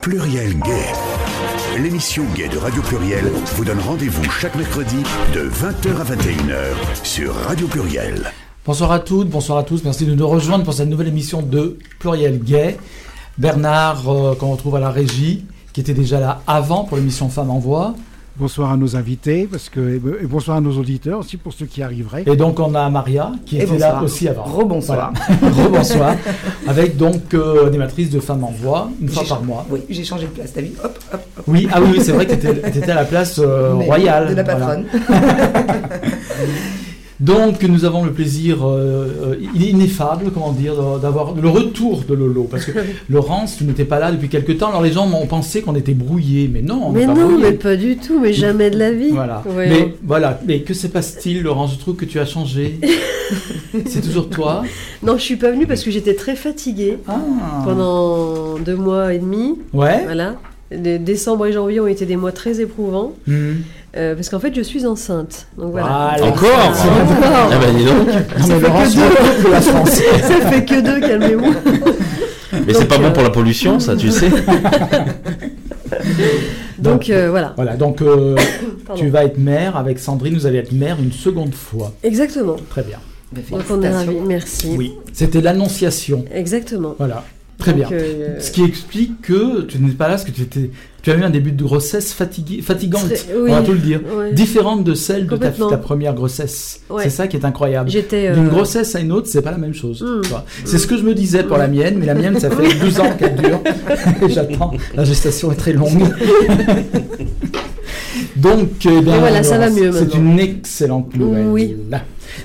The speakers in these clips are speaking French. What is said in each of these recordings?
Pluriel Gay. L'émission Gay de Radio Pluriel vous donne rendez-vous chaque mercredi de 20h à 21h sur Radio Pluriel. Bonsoir à toutes, bonsoir à tous. Merci de nous rejoindre pour cette nouvelle émission de Pluriel Gay. Bernard, euh, qu'on retrouve à la régie, qui était déjà là avant pour l'émission Femmes en Voix. Bonsoir à nos invités, parce que, et bonsoir à nos auditeurs aussi pour ceux qui arriveraient. Et donc on a Maria qui Et était là aussi avant. Rebonsoir. Voilà. Rebonsoir. Avec donc euh, animatrice de Femmes en Voix, une fois par mois. Oui, j'ai changé de place, t'as vu? Hop, hop, hop. Oui, ah oui, oui, c'est vrai que tu étais, à la place euh, royale. De la Voilà. Donc nous avons le plaisir euh, euh, ineffable, comment dire, d'avoir le retour de Lolo. Parce que Laurence, tu n'étais pas là depuis quelque temps, alors les gens ont pensé qu'on était brouillés, mais non, on Mais pas non, brouillés. mais pas du tout, mais jamais de la vie. Voilà. Ouais, mais voilà. Mais que se passe-t-il, Laurence? Je trouve que tu as changé. C'est toujours toi? Non, je suis pas venue parce que j'étais très fatiguée Ah. pendant deux mois et demi. Ouais. Voilà. Décembre et janvier ont été des mois très éprouvants Hmm. Euh, parce qu'en fait, je suis enceinte. Donc voilà. Voilà. Encore Encore Ah bah dis donc. Non, mais Laurence, que de la France. Ça fait que deux, calmez-vous. Mais c'est pas bon euh, pour la pollution, ça, tu sais. Donc euh, voilà. Voilà, donc euh, tu vas être mère avec Sandrine, vous allez être mère une seconde fois. Exactement. Très bien. Bah, Donc on est ravis. félicitations. Merci. Oui, c'était l'annonciation. Exactement. Voilà, très Donc, bien. euh, Ce qui explique que tu n'es pas là parce que tu, étais, tu as eu un début de grossesse fatigué, fatigante, on va tout le dire, ouais. différente de celle de ta, première grossesse. Ouais. C'est ça qui est incroyable. J'étais. euh, D'une grossesse à une autre, c'est pas la même chose. Mm. vois. C'est ce que je me disais pour la mienne, mais la mienne, ça fait 12 ans qu'elle dure. J'attends. La gestation est très longue. Donc, eh bien, Et voilà, ça va Laurence, mieux C'est une excellente nouvelle. Oui.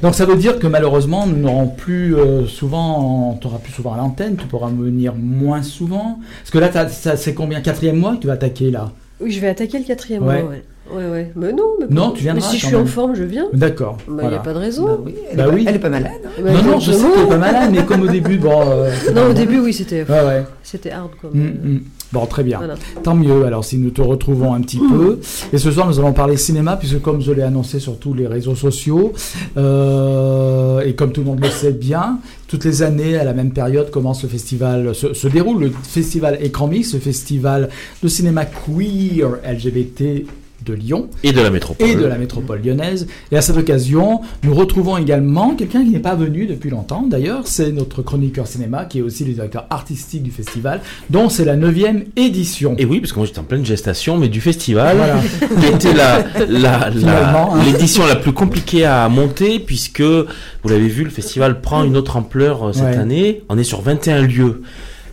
Donc, ça veut dire que malheureusement, nous n'aurons plus euh, souvent, on t'aura plus souvent à l'antenne, tu pourras venir moins souvent. Parce que là, ça- c'est combien? Quatrième mois que tu vas attaquer là? Oui, je vais attaquer le quatrième Ouais. mois. Ouais. Ouais, ouais. Mais non, mais Non, tu viendras Mais si je suis en forme, je viens. D'accord. Il n'y voilà. a pas de raison. Bah oui, elle, Bah est, pas, oui. elle est pas malade. hein. Bah, Non, non, je sais exactement. que t'es pas malade, mais comme au début, bon. euh, Non, au début, oui, c'était Ouais, ouais. c'était hard. Quoi. Mm, mm. Bon, très bien. Voilà. Tant mieux, alors si nous te retrouvons un petit peu. Et ce soir, nous allons parler cinéma, puisque comme je l'ai annoncé sur tous les réseaux sociaux, euh, et comme tout le monde le sait bien, toutes les années, à la même période, commence le festival, se, se déroule le festival Écran Mix, ce festival de cinéma queer LGBT de Lyon Et de la métropole. et de la métropole lyonnaise. Et à cette occasion, nous retrouvons également quelqu'un qui n'est pas venu depuis longtemps. D'ailleurs, c'est notre chroniqueur cinéma, qui est aussi le directeur artistique du festival, dont c'est la neuvième édition. Et oui, parce que moi j'étais en pleine gestation, mais du festival, Voilà. qui était la, la, la- Finalement, hein. l'édition la plus compliquée à monter, puisque, vous l'avez vu, le festival prend une autre ampleur euh, cette Ouais. année. On est sur 21 lieux.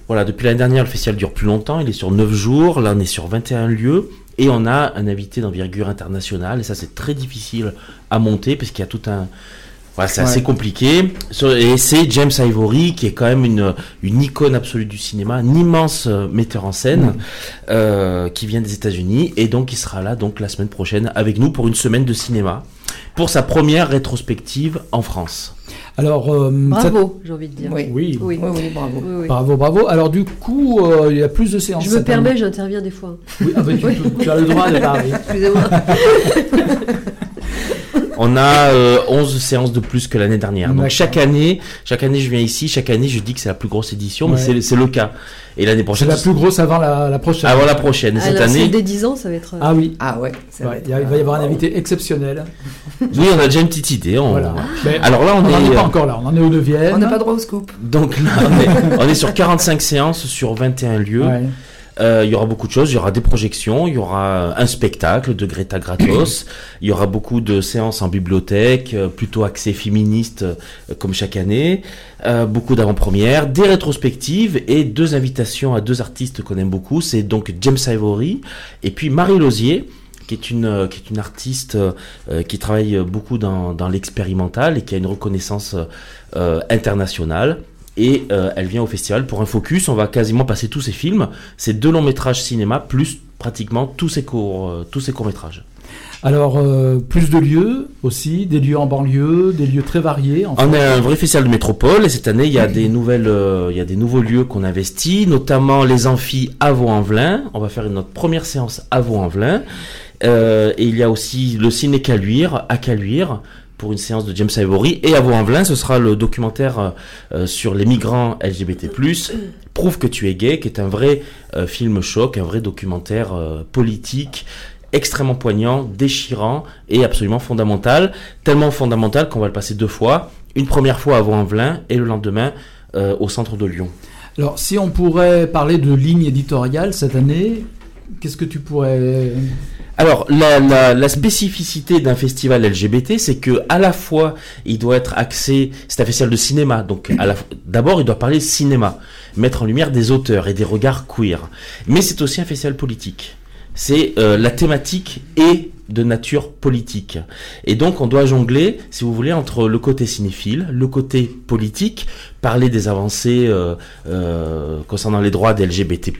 Voilà, depuis l'année dernière, le festival dure plus longtemps, il est sur 9 jours, là on est sur 21 lieux, et on a un invité d'envergure internationale, et ça c'est très difficile à monter, parce qu'il y a tout un... Voilà, c'est Ouais. assez compliqué. Et c'est James Ivory, qui est quand même une, une icône absolue du cinéma, un immense euh, metteur en scène, euh, qui vient des États-Unis, et donc il sera là donc la semaine prochaine avec nous pour une semaine de cinéma, pour sa première rétrospective en France. Alors, euh, Bravo, j'ai envie de dire. Oui. oui. Oui. Oui, oui, bravo. Oui, oui. Bravo, bravo. Alors du coup, euh, il y a plus de séances. Je me permets, j'interviens des fois. Oui, ah bah, tu as le droit de parler. Excusez-moi. On a euh, 11 séances de plus que l'année dernière. Donc chaque année, chaque année je viens ici, chaque année je dis que c'est la plus grosse édition, Ouais. mais c'est- c'est le cas. Et l'année C'est prochaine, la plus grosse avant la, la prochaine. avant la prochaine. Et Ah, cette année, c'est dès 10 ans, ça va être. euh, Ah oui. Ah ouais, ça va Ouais, être- il va y avoir un invité exceptionnel. oui, on a déjà une petite idée. on- Voilà. Mais Alors là, on, on n'en est, est pas euh, encore là. On en est au neuvième. On n'a pas droit au scoop. donc là, on est, on est sur 45 séances sur 21 lieux. Ouais. Euh, il y aura beaucoup de choses. Il y aura des projections, il y aura un spectacle de Greta Gratos, il y aura beaucoup de séances en bibliothèque, euh, plutôt axées féministes euh, comme chaque année, euh, beaucoup d'avant-premières, des rétrospectives et deux invitations à deux artistes qu'on aime beaucoup. C'est donc James Ivory et puis Marie Lozier qui est une euh, qui est une artiste euh, qui travaille beaucoup dans, dans l'expérimental et qui a une reconnaissance euh, internationale. Et euh, elle vient au festival pour un focus. On va quasiment passer tous ses films. C'est deux longs métrages cinéma plus pratiquement tous ses courts euh, tous ses courts métrages. Alors, euh, plus de lieux aussi, des lieux en banlieue, des lieux très variés. en On est un vrai festival de métropole et cette année il y a des nouvelles, euh, il y a des nouveaux lieux qu'on investit, notamment les amphis à Vaux-en-Velin. On va faire notre première séance à Vaux-en-Velin. Euh, et il y a aussi le ciné Caluire à Caluire pour une séance de James Ivory. Et à Vaux-en-Velin, ce sera le documentaire euh, euh, sur les migrants LGBT+, Prouve que tu es gay, qui est un vrai euh, film choc, un vrai documentaire euh, politique, extrêmement poignant, déchirant et absolument fondamental. Tellement fondamental qu'on va le passer deux fois. Une première fois à Vaux-en-Velin et le lendemain euh, au centre de Lyon. Alors, si on pourrait parler de ligne éditoriale cette année, qu'est-ce que tu pourrais... Alors, la, spécificité d'un festival LGBT, c'est que à la fois, il doit être axé, c'est un festival de cinéma, donc d'abord, il doit parler cinéma, mettre en lumière des auteurs et des regards queer. Mais c'est aussi un festival politique. C'est euh, la thématique est de nature politique. Et donc, on doit jongler, si vous voulez, entre le côté cinéphile, le côté politique, parler des avancées euh, euh, concernant les droits des LGBT+,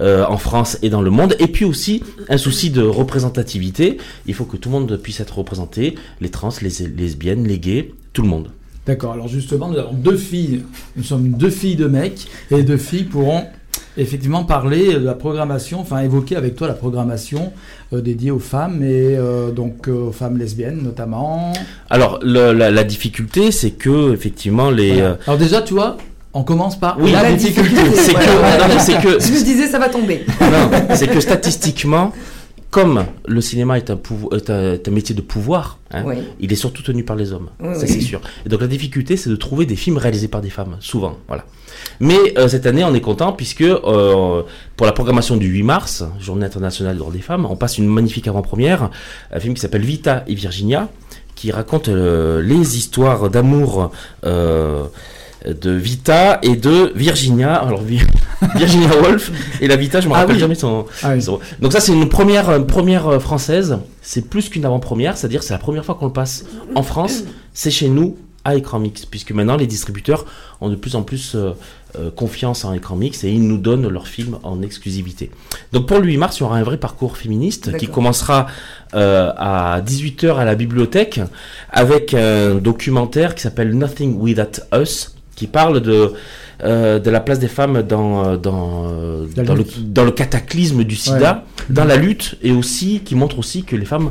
en France et dans le monde, et puis aussi un souci de représentativité. Il faut que tout le monde puisse être représenté, les trans, les lesbiennes, les gays, tout le monde. D'accord, alors justement, nous avons deux filles, nous sommes deux filles de mecs, et deux filles pourront effectivement parler de la programmation, enfin évoquer avec toi la programmation euh, dédiée aux femmes, et euh, donc euh, aux femmes lesbiennes notamment. Alors, le- la, la difficulté, c'est que, effectivement, les... Voilà. euh, Alors déjà, tu vois, on commence par Oui, la la difficulté. difficulté, c'est que, c'est que, Je me disais, ça va tomber. non, c'est que statistiquement, comme le cinéma est un, pouvo- est un, est un métier de pouvoir, hein, Oui. il est surtout tenu par les hommes. Oui, ça oui. c'est sûr. Et donc la difficulté, c'est de trouver des films réalisés par des femmes, souvent. Voilà. Mais euh, cette année, on est content puisque euh, pour la programmation du 8 mars, Journée internationale des droits des femmes, on passe une magnifique avant-première, un film qui s'appelle Vita et Virginia, qui raconte euh, les histoires d'amour. Euh, de Vita et de Virginia, alors Vi- Virginia Woolf et la Vita, je me Ah rappelle oui. jamais son, Ah oui. son- Donc ça c'est une première euh, première euh, française, c'est plus qu'une avant-première, c'est-à-dire c'est la première fois qu'on le passe en France, c'est chez nous à écran mix, puisque maintenant les distributeurs ont de plus en plus euh, euh, confiance en écran mix et ils nous donnent leurs films en exclusivité. Donc pour le 8 mars, il y aura un vrai parcours féministe qui commencera euh, à 18h à la bibliothèque avec un documentaire qui s'appelle Nothing Without Us, qui parle de, euh, de la place des femmes dans, euh, dans, dans, le, lutte. dans le cataclysme du sida, dans la lutte, et aussi qui montre aussi que les femmes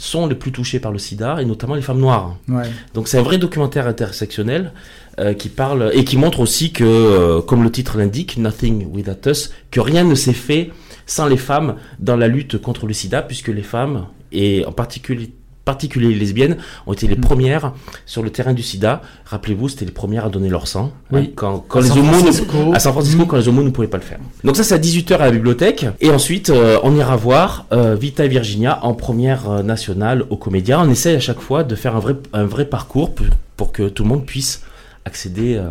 sont les plus touchées par le sida, et notamment les femmes noires. Ouais. Donc c'est un vrai documentaire intersectionnel euh, qui parle et qui montre aussi que, euh, comme le titre l'indique, Nothing Without Us, que rien ne s'est fait sans les femmes dans la lutte contre le sida, puisque les femmes, et en particulier particulier les lesbiennes, ont été les Mm. premières sur le terrain du sida. Rappelez-vous, c'était les premières à donner leur sang. Oui. hein, quand, quand À les San homos ne- Francisco. à San Francisco, Mm. quand les homos ne pouvaient pas le faire. Donc ça, c'est à 18h à la bibliothèque. Et ensuite, euh, on ira voir euh, Vita et Virginia en première euh, nationale au Comédia. On essaye à chaque fois de faire un vrai, un vrai parcours pour, pour que tout le monde puisse accéder euh,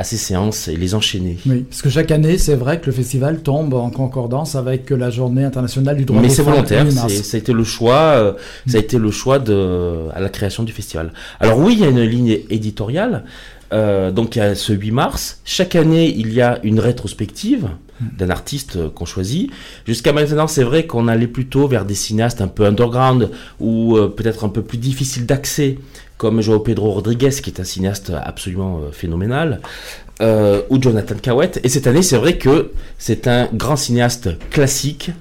à ces séances et les enchaîner. Oui, parce que chaque année, c'est vrai que le festival tombe en concordance avec la journée internationale du droit Mais c'est volontaire, le 8 mars. c'est- ça a été le choix, euh, ça a été le choix de à la création du festival. Alors oui, il y a une ligne éditoriale. euh, donc il y a ce 8 mars. Chaque année, il y a une rétrospective d'un artiste euh, qu'on choisit. Jusqu'à maintenant, c'est vrai qu'on allait plutôt vers des cinéastes un peu underground ou euh, peut-être un peu plus difficiles d'accès, comme Joao Pedro Rodriguez, qui est un cinéaste absolument euh, phénoménal, euh, ou Jonathan Cowett. Et cette année, c'est vrai que c'est un grand cinéaste classique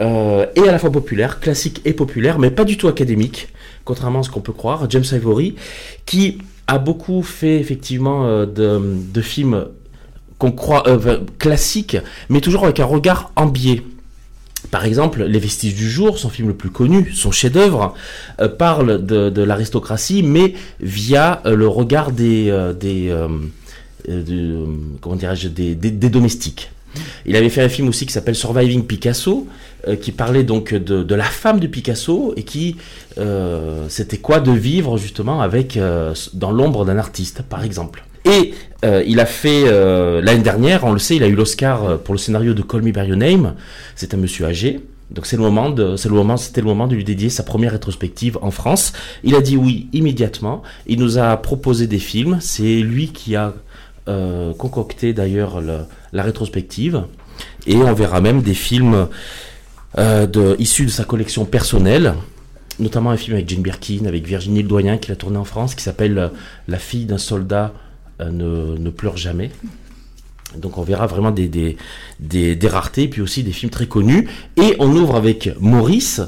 euh, et à la fois populaire, classique et populaire, mais pas du tout académique, contrairement à ce qu'on peut croire. James Ivory, qui a beaucoup fait effectivement de, films qu'on croit classiques, mais toujours avec un regard en biais. Par exemple, Les Vestiges du Jour, son film le plus connu, son chef-d'œuvre, euh, parle de, l'aristocratie, mais via euh, le regard des, euh, des, de- comment dirais-je, des, domestiques. Il avait fait un film aussi qui s'appelle Surviving Picasso, qui parlait donc de, la femme de Picasso et qui c'était quoi de vivre justement avec dans l'ombre d'un artiste, par exemple. Euh, il a fait euh, l'année dernière, on le sait, il a eu l'Oscar euh, pour le scénario de Call Me by Your Name. C'est un monsieur âgé. Donc c'est le moment c'est le moment, c'était le moment de lui dédier sa première rétrospective en France. Il a dit oui immédiatement. Il nous a proposé des films. C'est lui qui a concocté d'ailleurs le- la rétrospective. Et on verra même des films de, issus de sa collection personnelle, notamment un film avec Jane Birkin, avec Virginie Ledoyen qu'il a tourné en France, qui s'appelle La fille d'un soldat ne, ne pleure jamais. Donc on verra vraiment des, des, des, raretés, puis aussi des films très connus. Et on ouvre avec Maurice,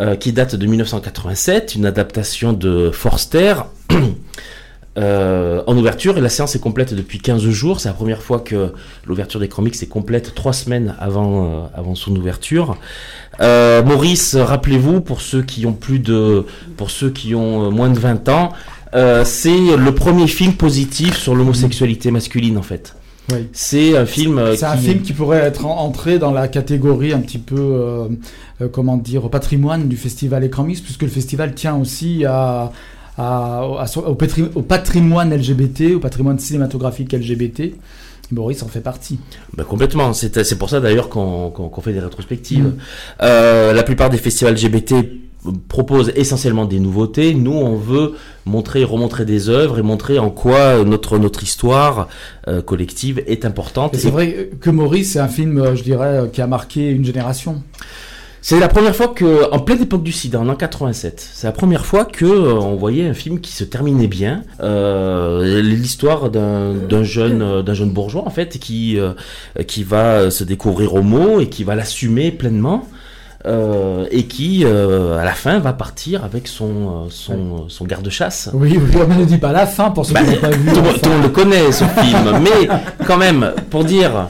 euh, qui date de 1987, une adaptation de Forster. euh, en ouverture et la séance est complète depuis 15 jours. C'est la première fois que l'ouverture des comics est complète trois semaines avant, euh, avant son ouverture. Euh, Maurice, rappelez-vous, pour ceux qui ont plus de, pour ceux qui ont euh, moins de 20 ans, euh, c'est le premier film positif sur l'homosexualité masculine en fait. Oui. C'est un film. euh, C'est un qui- film qui pourrait être en- entré dans la catégorie un petit peu, euh, euh, comment dire, patrimoine du festival Écran Mix, puisque le festival tient aussi à, à- à son- au, patri- au patrimoine LGBT, au patrimoine cinématographique LGBT. Boris en fait partie. Bah, complètement. C'est c'est pour ça d'ailleurs qu'on qu'on- qu'on fait des rétrospectives. Mm. Euh, la plupart des festivals LGBT proposent essentiellement des nouveautés. Nous, on veut montrer, remontrer des œuvres et montrer en quoi notre notre histoire euh, collective est importante. Et c'est vrai que Maurice, c'est un film, euh, je dirais, euh, qui a marqué une génération. C'est la première fois que, en pleine époque du SIDA, en an 87, c'est la première fois que euh, on voyait un film qui se terminait bien. Euh, L'histoire d'un jeune, d'un jeune bourgeois en fait, qui euh, qui va se découvrir homo et qui va l'assumer pleinement. Euh, et qui, euh, à la fin, va partir avec son euh, son, son garde-chasse. Oui, oui, on ne dit pas la fin pour ceux Bah, qui n'ont pas vu. Tout, tout le connaît ce film, mais quand même, pour dire,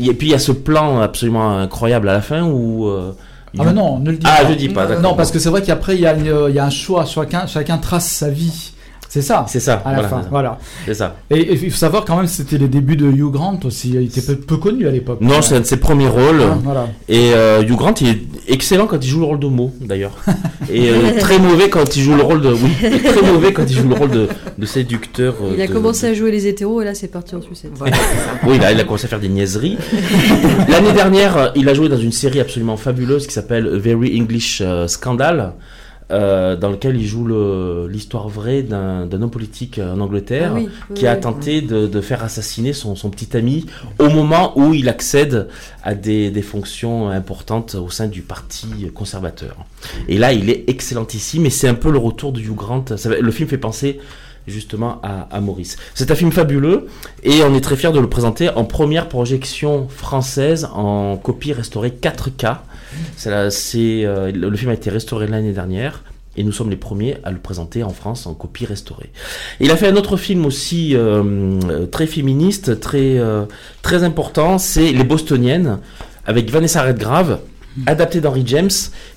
et puis il y a ce plan absolument incroyable à la fin où euh, Ah mais non, ne le dis Ah, pas. je dis pas, d'accord. Non, parce que c'est vrai qu'après, il y, y a un choix. Chacun, chacun trace sa vie. C'est ça. C'est ça, À la voilà, fin, voilà. C'est ça. Et il faut savoir quand même, c'était les débuts de Hugh Grant aussi. Il était peu, peu connu à l'époque. Non, c'est un de ses premiers rôles. Ah, voilà. Et euh, Hugh Grant, il est excellent quand il joue le rôle d'homo, d'ailleurs. Et euh, très mauvais quand il joue le rôle de. Oui, très mauvais quand il joue le rôle de, de séducteur. euh, Il a de- commencé à jouer les hétéros et là c'est parti en sucette. Voilà. Oui, là, il a commencé à faire des niaiseries. L'année dernière, il a joué dans une série absolument fabuleuse qui s'appelle Very English euh, Scandal. Euh, dans lequel il joue l'histoire vraie d'un homme politique en Angleterre Ah oui, oui, qui a oui. tenté de, de faire assassiner son, son petit ami au moment où il accède à des, des fonctions importantes au sein du parti conservateur. Et là, il est excellentissime et c'est un peu le retour de Hugh Grant. Ça le film fait penser justement à, à Maurice. C'est un film fabuleux et on est très fiers de le présenter en première projection française en copie restaurée 4K. C'est euh, le, film a été restauré l'année dernière. Et nous sommes les premiers à le présenter en France en copie restaurée. Il a fait un autre film aussi euh, euh, très féministe, très, très important, c'est Les Bostoniennes, avec Vanessa Redgrave, adapté d'Henry James,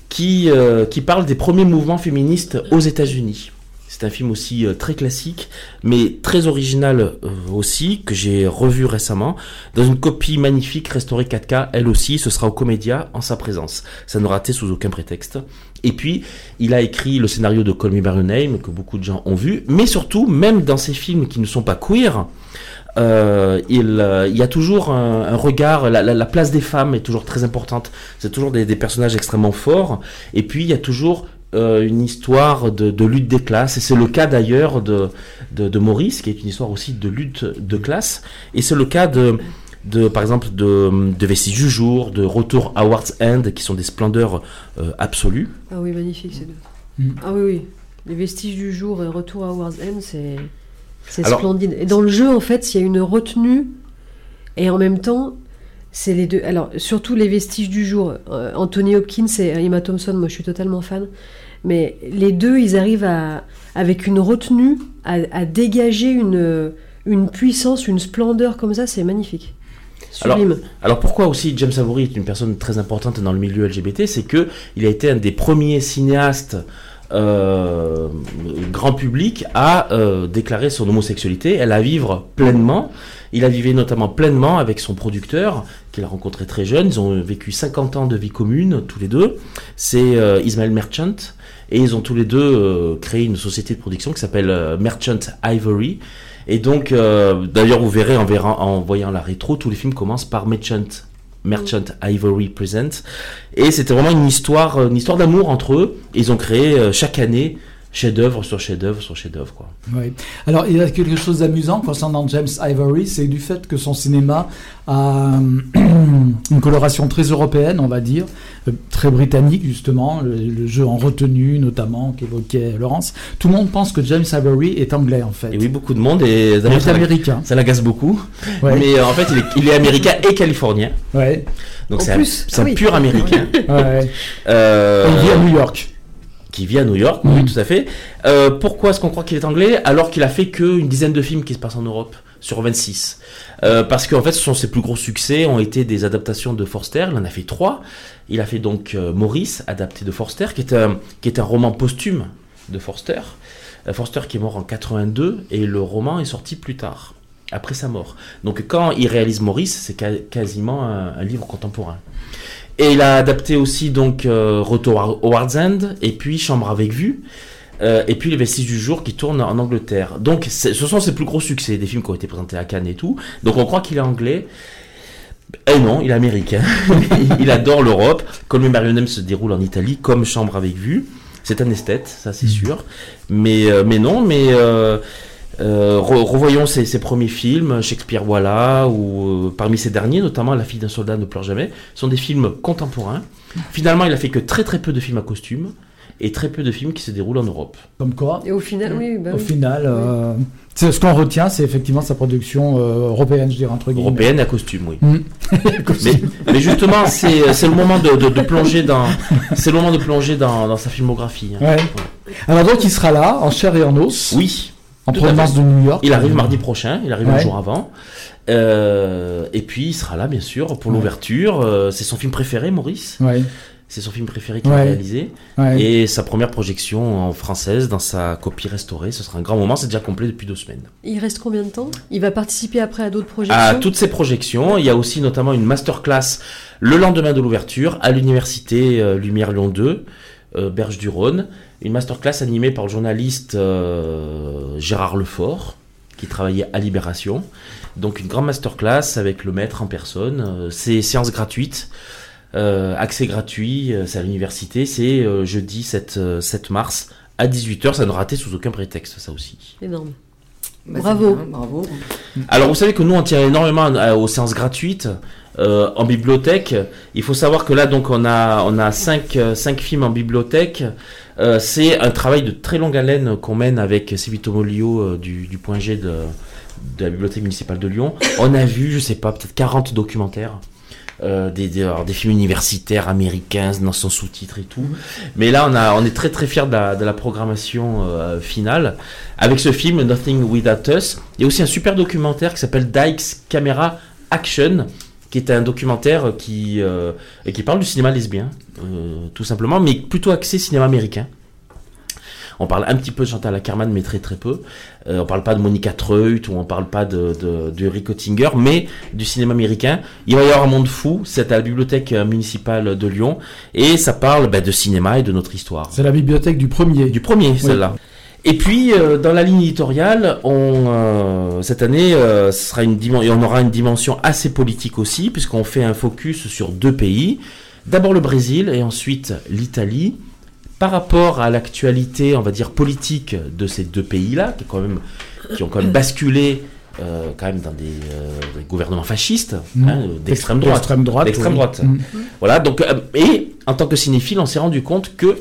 qui, qui parle des premiers mouvements féministes aux États-Unis. C'est un film aussi euh, très classique, mais très original euh, aussi, que j'ai revu récemment, dans une copie magnifique restaurée 4K, elle aussi, ce sera au Comédia en sa présence. Ça ne raté sous aucun prétexte. Et puis, il a écrit le scénario de Call Me By que beaucoup de gens ont vu, mais surtout, même dans ces films qui ne sont pas queer, euh, il, y a toujours un, regard, la, la- la place des femmes est toujours très importante. C'est toujours des personnages extrêmement forts. Et puis il y a toujours euh, une histoire de, de lutte des classes. Et c'est le cas d'ailleurs de, de, de Maurice, qui est une histoire aussi de lutte de classe. Et c'est le cas de, de par exemple, de, de Vestiges du jour, de Retour à Ward's End, qui sont des splendeurs euh, absolues. Ah oui, magnifique ces deux. Mm. Ah oui, oui. Les vestiges du jour et Retour à Wars End, c'est c'est Alors- splendide. Et dans le jeu, en fait, il y a une retenue et en même temps, c'est les deux. Alors, surtout les vestiges du jour. euh, Anthony Hopkins et Emma Thompson, moi je suis totalement fan. Mais les deux, ils arrivent à, avec une retenue à, à dégager une, une puissance, une splendeur comme ça, c'est magnifique. Alors, Sublime. Alors pourquoi aussi James Avery est une personne très importante dans le milieu LGBT, c'est que il a été un des premiers cinéastes euh, grand public à euh, déclarer son homosexualité, à la vivre pleinement. Il a vécu notamment pleinement avec son producteur, qu'il a rencontré très jeune. Ils ont vécu 50 ans de vie commune, tous les deux. C'est euh, Ismaël Merchant. Et ils ont tous les deux euh, créé une société de production qui s'appelle euh, Merchant Ivory. Et donc, d'ailleurs, vous verrez en, voyant la rétro, tous les films commencent par Merchant, Merchant Ivory Present. Et c'était vraiment une histoire, une histoire d'amour entre eux. Ils ont créé chaque année chef-d'œuvre sur chef-d'œuvre sur chef-d'œuvre, quoi. Oui. Alors, il y a quelque chose d'amusant concernant James Ivory, c'est du fait que son cinéma a euh, une coloration très européenne, on va dire, euh, très britannique justement, le, le jeu en retenue notamment qu'évoquait Laurence. Tout le monde pense que James Ivory est anglais en fait. Et oui, beaucoup de monde. Et Il est américain. ça l'agace beaucoup. Ouais. Mais euh, en fait, il est, il est américain et californien. Ouais. Donc En c'est un, plus, c'est ah un oui. pur américain. ouais. Euh, Il vit à New York. Qui vit à New York, oui, tout à fait. Euh, pourquoi est-ce qu'on croit qu'il est anglais alors qu'il a fait qu'une dizaine de films qui se passent en Europe sur 26 euh, Parce qu'en fait, ce sont ses plus gros succès ont été des adaptations de Forster. Il en a fait trois. Il a fait donc euh, Maurice, adapté de Forster, qui est un, qui est un roman posthume de Forster. Euh, Forster qui est mort en 82 et le roman est sorti plus tard, après sa mort. Donc quand il réalise Maurice, c'est quasiment un, un livre contemporain. Et il a adapté aussi donc euh, Retour à Howard's End et puis Chambre avec vue. euh, et puis Les Vestiges du jour qui tournent en Angleterre. Donc ce sont ses plus gros succès, des films qui ont été présentés à Cannes et tout. Donc on croit qu'il est anglais. Eh non, il est américain. il adore l'Europe. Comme Marionnem se déroule en Italie, comme Chambre avec vue. C'est un esthète, ça c'est sûr. Mais, euh, mais non, mais euh, re- revoyons ses, ses premiers films, Shakespeare voilà, ou euh, parmi ces derniers, notamment La fille d'un soldat ne pleure jamais, sont des films contemporains. Finalement, il a fait que très très peu de films à costume et très peu de films qui se déroulent en Europe. Comme quoi, Et au final, oui, bah au oui. final, euh, c'est- ce qu'on retient, c'est effectivement sa production euh, européenne, je dirais, entre guillemets. Européenne à costume, oui. Mm. Mais, mais justement, c'est c'est le moment de, de- de plonger dans, c'est le moment de plonger dans, dans sa filmographie. hein. Ouais. Alors donc il sera là, en chair et en os, Oui, en tout à provenance fait. de New York. il arrive mardi prochain, il arrive un Ouais. jour avant. Euh, et puis il sera là, bien sûr, pour Ouais. l'ouverture. Euh, c'est son film préféré, Maurice? Ouais, C'est son film préféré qu'il a réalisé. ouais. Et sa première projection en française dans sa copie restaurée. Ce sera un grand moment. C'est déjà complet depuis deux semaines. Il reste combien de temps? Il va participer après à d'autres projections? À toutes ces projections, il y a aussi notamment une masterclass le lendemain de l'ouverture à l'université euh, Lumière Lyon 2, euh, Berge du Rhône. Une masterclass animée par le journaliste euh, Gérard Lefort, qui travaillait à Libération. Donc une grande masterclass avec le maître en personne. Euh, C'est séance gratuite. Euh, accès gratuit, euh, c'est à l'université, c'est euh, jeudi 7, euh, 7 mars à 18h, ça ne rater sous aucun prétexte, ça aussi. Énorme. Bah, Bravo. bien, bravo. Alors vous savez que nous on tient énormément aux séances gratuites euh, en bibliothèque. Il faut savoir que là donc on a on a cinq, euh, cinq films en bibliothèque. Euh, c'est un travail de très longue haleine qu'on mène avec Sivito Molio du, du point G de, la bibliothèque municipale de Lyon. On a vu je sais pas peut-être 40 documentaires. des, des, films universitaires américains dans son sous-titre et tout. Mais là, on, a, on est très très fiers de la, programmation finale. Avec ce film, Nothing Without Us, il y a aussi un super documentaire qui s'appelle Dykes Camera Action, qui est un documentaire qui, euh, qui parle du cinéma lesbien, euh, tout simplement, mais plutôt axé cinéma américain. On parle un petit peu de Chantal Ackerman, mais très très peu. Euh, on parle pas de Monica Treut ou on parle pas de, de, de Rick Oettinger, mais du cinéma américain. Il va y avoir un monde fou, c'est à la bibliothèque euh, municipale de Lyon, et ça parle bah, de cinéma et de notre histoire. C'est la bibliothèque du premier. Du premier, celle-là. Et puis, euh, dans la ligne éditoriale, on, euh, cette année, euh, sera une et on aura une dimension assez politique aussi, puisqu'on fait un focus sur deux pays. D'abord le Brésil et ensuite l'Italie. Par rapport à l'actualité, on va dire, politique de ces deux pays-là, qui, quand même, qui ont quand même basculé euh, quand même dans des, euh, des gouvernements fascistes, Mm. hein, d'extrême droite. D'extrême droite. Droite. Mm. Voilà, donc, euh, et en tant que cinéphile, on s'est rendu compte que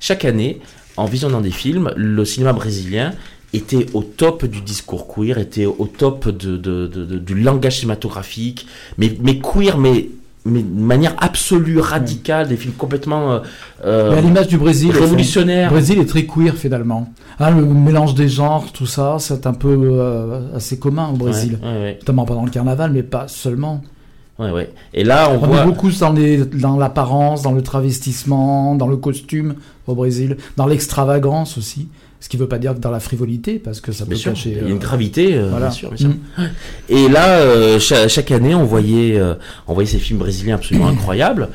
chaque année, en visionnant des films, le cinéma brésilien était au top du discours queer, était au top de, de- de- de- du langage cinématographique, mais, mais queer, mais, mais de manière absolue, radicale, des films complètement euh, euh, Mais à l'image du Brésil, au révolutionnaires. Le Brésil est très queer finalement. Hein, le mélange des genres, tout ça, c'est un peu euh, assez commun au Brésil. Ouais, ouais, Notamment pendant le carnaval, mais pas seulement. Ouais, ouais. Et là, on, On voit. beaucoup dans les- dans l'apparence, dans le travestissement, dans le costume au Brésil, dans l'extravagance aussi. Ce qui ne veut pas dire que dans la frivolité, parce que ça peut sûr, cacher. il y a euh, une gravité, euh, voilà. bien sûr, bien sûr. Mm. Et là, euh, cha- chaque, année, on voyait, euh, on voyait ces films brésiliens absolument incroyables.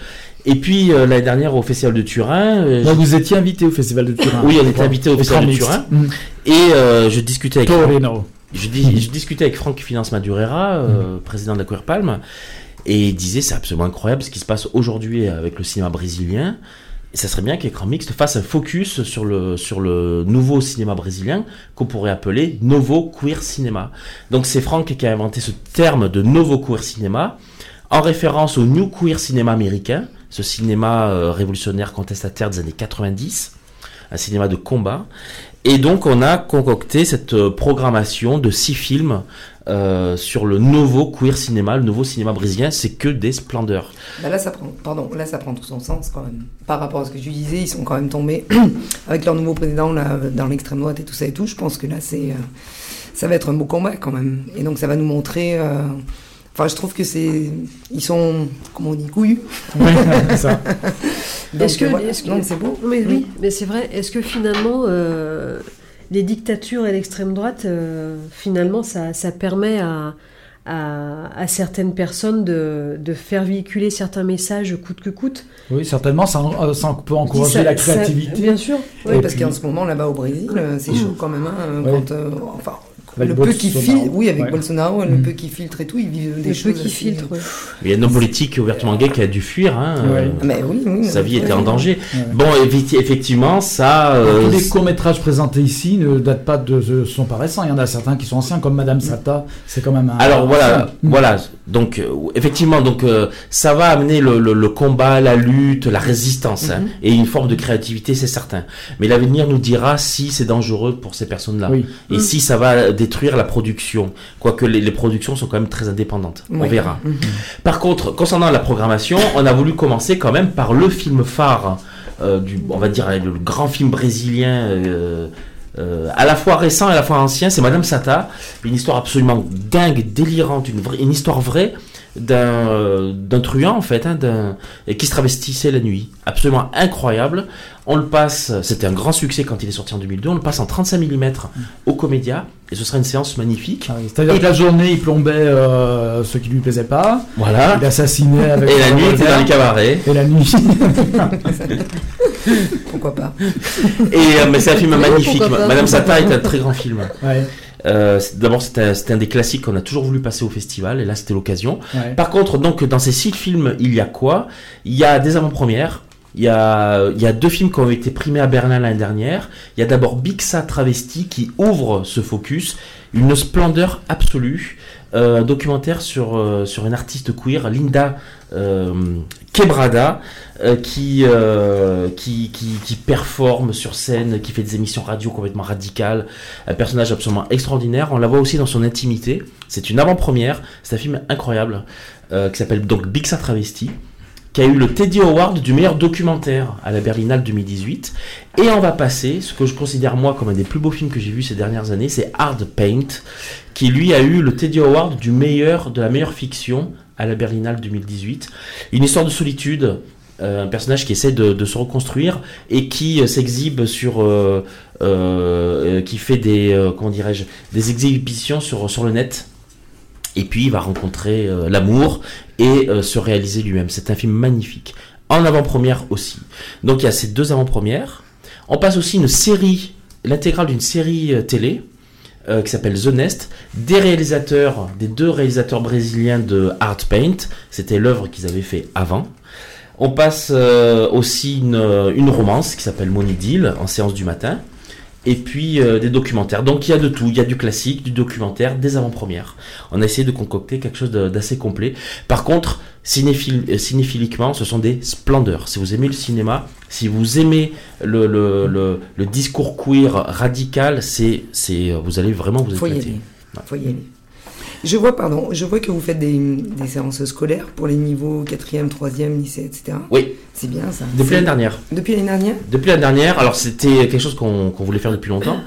Et puis euh, l'année dernière au Festival de Turin, euh, vous étiez invité au Festival de Turin. Oui, on était invité au Festival de. Turin. Mm. et euh, je discutais avec Torino. je, dis, je discutais avec Franck Finance Madurera, euh, président de la et il disait c'est absolument incroyable ce qui se passe aujourd'hui avec le cinéma brésilien. Et ça serait bien qu'Écran Mixte fasse un focus sur le, sur le nouveau cinéma brésilien qu'on pourrait appeler Novo Queer Cinéma. Donc c'est Franck qui a inventé ce terme de Novo Queer Cinéma en référence au New Queer Cinéma américain, ce cinéma euh, révolutionnaire contestataire des années 90, un cinéma de combat. Et donc on a concocté cette euh, programmation de six films euh, sur le nouveau queer cinéma, le nouveau cinéma brésilien, c'est que des splendeurs. Bah là, ça prend, pardon, là, ça prend tout son sens quand même. Par rapport à ce que tu disais, ils sont quand même tombés avec leur nouveau président là, dans l'extrême droite et tout ça et tout. Je pense que là, c'est, euh, ça va être un beau combat quand même. Et donc, ça va nous montrer. euh, Enfin, je trouve que c'est, ils sont, comment on dit, couillus. C'est ça. Donc, Est-ce que, voilà. est-ce que- Non, c'est beau. Mais oui, Mm. mais c'est vrai. Est-ce que finalement, euh, les dictatures et l'extrême droite, euh, finalement, ça, ça permet à, à, à certaines personnes de, de faire véhiculer certains messages coûte que coûte Oui, certainement, ça, euh, ça peut encourager Ça- la ça- créativité. Bien sûr. Oui, Et parce puis- qu'en ce moment, là-bas au Brésil, euh, c'est chaud quand même. hein, Ouais. quand, euh, enfin, Avec le peu qui filtre, oui, avec Ouais. Bolsonaro, le Mm. peu qui filtre et tout, ils vivent des choses peu qui ouais. Il y a un homme politique ouvertement gay qui a dû fuir. Hein, Ouais. euh, Mais oui, oui. sa vie oui. était en danger. Ouais. Bon, effectivement, ça. euh, Tous les courts-métrages présentés ici ne datent pas de, de- sont pas récents. Il y en a certains qui sont anciens, comme Madame Sata. C'est quand même un. Alors voilà, Mm. voilà. Donc euh, effectivement, donc euh, ça va amener le, le- le combat, la lutte, la résistance hein, Mhm. et une forme de créativité, c'est certain. Mais l'avenir nous dira si c'est dangereux pour ces personnes-là Oui. et Mm. si ça va détruire la production. Quoique les, les productions sont quand même très indépendantes. On verra. Mhm. Par contre, concernant la programmation, on a voulu commencer quand même par le film phare euh, du, on va dire le grand film brésilien. Euh, à la fois récent et à la fois ancien, c'est Madame Sata, une histoire absolument dingue, délirante, une, histoire vraie d'un euh, d'un truand en fait, hein, et qui se travestissait la nuit, absolument incroyable. On le passe, c'était un grand succès quand il est sorti en 2002. On le passe en 35 mm au Comédia et ce sera une séance magnifique. Ah oui, C'est-à-dire que la journée, il plombait euh, ceux qui lui plaisaient pas. Voilà. Il assassinait avec. Et la nuit, il était dans les cabarets. Et la nuit. Pourquoi pas Et euh, mais c'est un film magnifique. Madame Sata est un très grand film. ouais, Euh, D'abord, c'est un, des classiques qu'on a toujours voulu passer au festival, et là, c'était l'occasion. ouais. Par contre, donc, dans ces six films, il y a quoi? Il y a des avant-premières. Il y, a, deux films qui ont été primés à Berlin l'année dernière. Il y a d'abord Bixa Travesti qui ouvre ce focus, une splendeur absolue, euh, un documentaire sur, euh, sur une artiste queer, Linda euh, Quebrada, qui, qui, qui, qui performe sur scène, qui fait des émissions radio complètement radicales, un personnage absolument extraordinaire. On la voit aussi dans son intimité. C'est une avant-première, c'est un film incroyable qui s'appelle donc Bixa Travesti qui a eu le Teddy Award du meilleur documentaire à la Berlinale 2018. Et on va passer, ce que je considère moi comme un des plus beaux films que j'ai vu ces dernières années, c'est Hard Paint, qui lui a eu le Teddy Award du meilleur, de la meilleure fiction à la Berlinale 2018. Une histoire de solitude, euh, un personnage qui essaie de, se reconstruire et qui euh, s'exhibe sur, euh, qui fait des, comment dirais-je, des exhibitions sur le net. Et puis il va rencontrer euh, l'amour et euh, se réaliser lui-même. C'est un film magnifique. En avant-première aussi. Donc il y a ces deux avant-premières. On passe aussi une série, l'intégrale d'une série euh, télé qui s'appelle The Nest, des réalisateurs, des deux réalisateurs brésiliens de Art Paint. C'était l'œuvre qu'ils avaient fait avant. On passe aussi une, une romance qui s'appelle Money Deal en séance du matin. Et puis euh, des documentaires. Donc il y a de tout. Il y a du classique, du documentaire, des avant-premières. On a essayé de concocter quelque chose d'assez complet. Par contre, cinéphile, euh, cinéphiliquement, ce sont des splendeurs. Si vous aimez le cinéma, si vous aimez le, le, le, le discours queer radical, c'est, c'est, euh, vous allez vraiment vous Faut y éclater. Faut y aller. Je vois, pardon, je vois que vous faites des, des séances scolaires pour les niveaux 4e, 3e, lycée, etc. Oui, C'est bien ça. depuis l'année dernière. Depuis l'année dernière? Depuis l'année dernière, alors c'était quelque chose qu'on voulait faire depuis longtemps.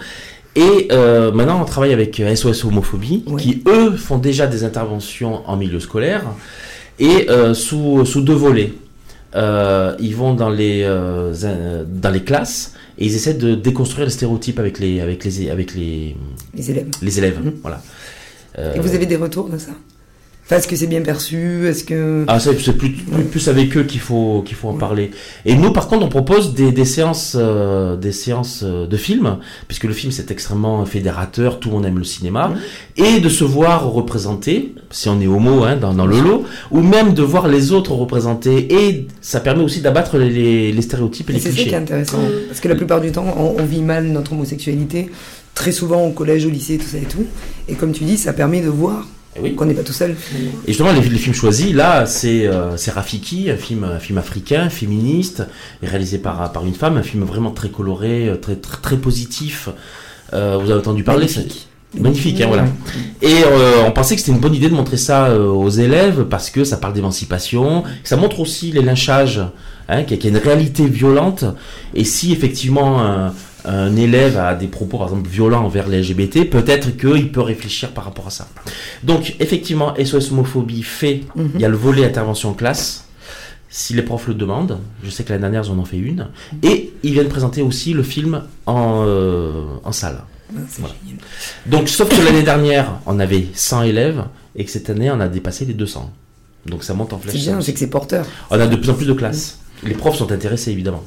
Et euh, maintenant, on travaille avec euh, SOS Homophobie, Ouais. qui eux font déjà des interventions en milieu scolaire et euh, sous, sous deux volets. Euh, ils vont dans les, euh, in- dans les classes et ils essaient de déconstruire les stéréotypes avec les, avec les, avec les, Les élèves. les élèves. Mhm. Voilà. Euh, Et vous avez des retours de ça Enfin, Est-ce que c'est bien perçu Est-ce que. Ah, c'est plus, plus, plus avec eux qu'il faut, qu'il faut en Ouais. parler. Et nous, par contre, on propose des, des séances, euh, des séances euh, de films, puisque le film c'est extrêmement fédérateur, tout le monde aime le cinéma, et de se voir représenté, si on est homo, hein, dans, dans le lot, ou même de voir les autres représentés, et ça permet aussi d'abattre les, les, les stéréotypes et Et les c'est ça qui est clichés. intéressant. Parce que la plupart du temps, on, on vit mal notre homosexualité, très souvent au collège, au lycée, tout ça et tout. Et comme tu dis, ça permet de voir Eh oui. qu'on n'est pas tout seul. Et justement, les, les films choisis, là, c'est euh, c'est Rafiki, un film, un film africain, féministe, et réalisé par, par une femme, un film vraiment très coloré, euh, très, très, très positif. Euh, vous avez entendu parler, Magnifique. Magnifique, hein, voilà. Et euh, on pensait que c'était une bonne idée de montrer ça euh, aux élèves parce que ça parle d'émancipation, ça montre aussi les lynchages, hein, qu'il y a une réalité violente. Et si effectivement un, un élève a des propos, par exemple, violents envers les LGBT, peut-être qu'il peut réfléchir par rapport à ça. Donc, effectivement, SOS homophobie fait, Mhm. il y a le volet intervention en classe. Si les profs le demandent, je sais que l'année dernière, ils en ont fait une. Et ils viennent présenter aussi le film en, euh, en salle. Ah, Voilà. Donc, sauf que l'année dernière, on avait 100 élèves et que cette année, on a dépassé les 200. Donc, ça monte en flèche. C'est bien, c'est que c'est porteur. On a de plus en plus de classes. Les profs sont intéressés, évidemment.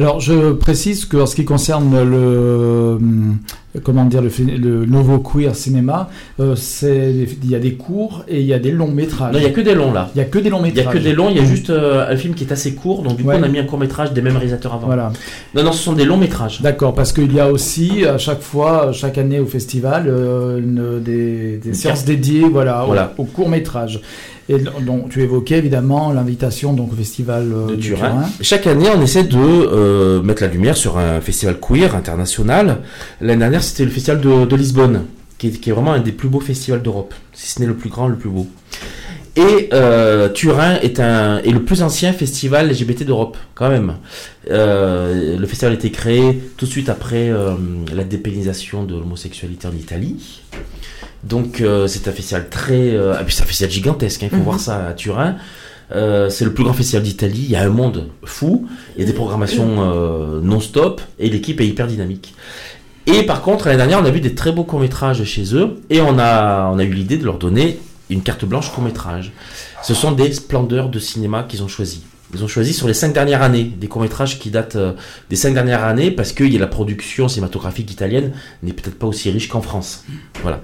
Alors, je précise que en ce qui concerne le, hum, comment dire, le, nouveau queer cinéma, euh, c'est, il y a des courts et il y a des longs métrages. Non, il n'y a que des longs là. Il y a que des longs Il n'y métrages. a que des longs, il y a juste euh, un film qui est assez court, donc du coup on a mis un court métrage des mêmes réalisateurs avant. Voilà. Non, non, ce sont des longs métrages. D'accord, parce qu'il y a aussi à chaque fois, chaque année au festival, euh, une- des, séances dédiées, voilà, Voilà. au, court métrage. Et donc tu évoquais évidemment l'invitation donc au festival euh, de Turin. Turin. Chaque année, on essaie de euh, mettre la lumière sur un festival queer international. L'année dernière, c'était le festival de, de Lisbonne, qui est, qui est vraiment un des plus beaux festivals d'Europe, si ce n'est le plus grand, le plus beau. Et euh, Turin est, un, est le plus ancien festival LGBT d'Europe, quand même. Euh, le festival a été créé tout de suite après la dépénalisation de l'homosexualité en Italie. Donc euh, c'est un festival très... euh, ah, puis c'est un festival gigantesque, hein, il faut Mhm. voir ça à Turin. Euh, c'est le plus grand festival d'Italie, il y a un monde fou, il y a des programmations non-stop et l'équipe est hyper dynamique. Et par contre, l'année dernière, on a vu des très beaux courts-métrages chez eux et on a, on a eu l'idée de leur donner une carte blanche court-métrage. Ce sont des splendeurs de cinéma qu'ils ont choisis. Ils ont choisi sur les cinq dernières années, des courts-métrages qui datent euh, des cinq dernières années parce que la production cinématographique italienne n'est peut-être pas aussi riche qu'en France. Voilà.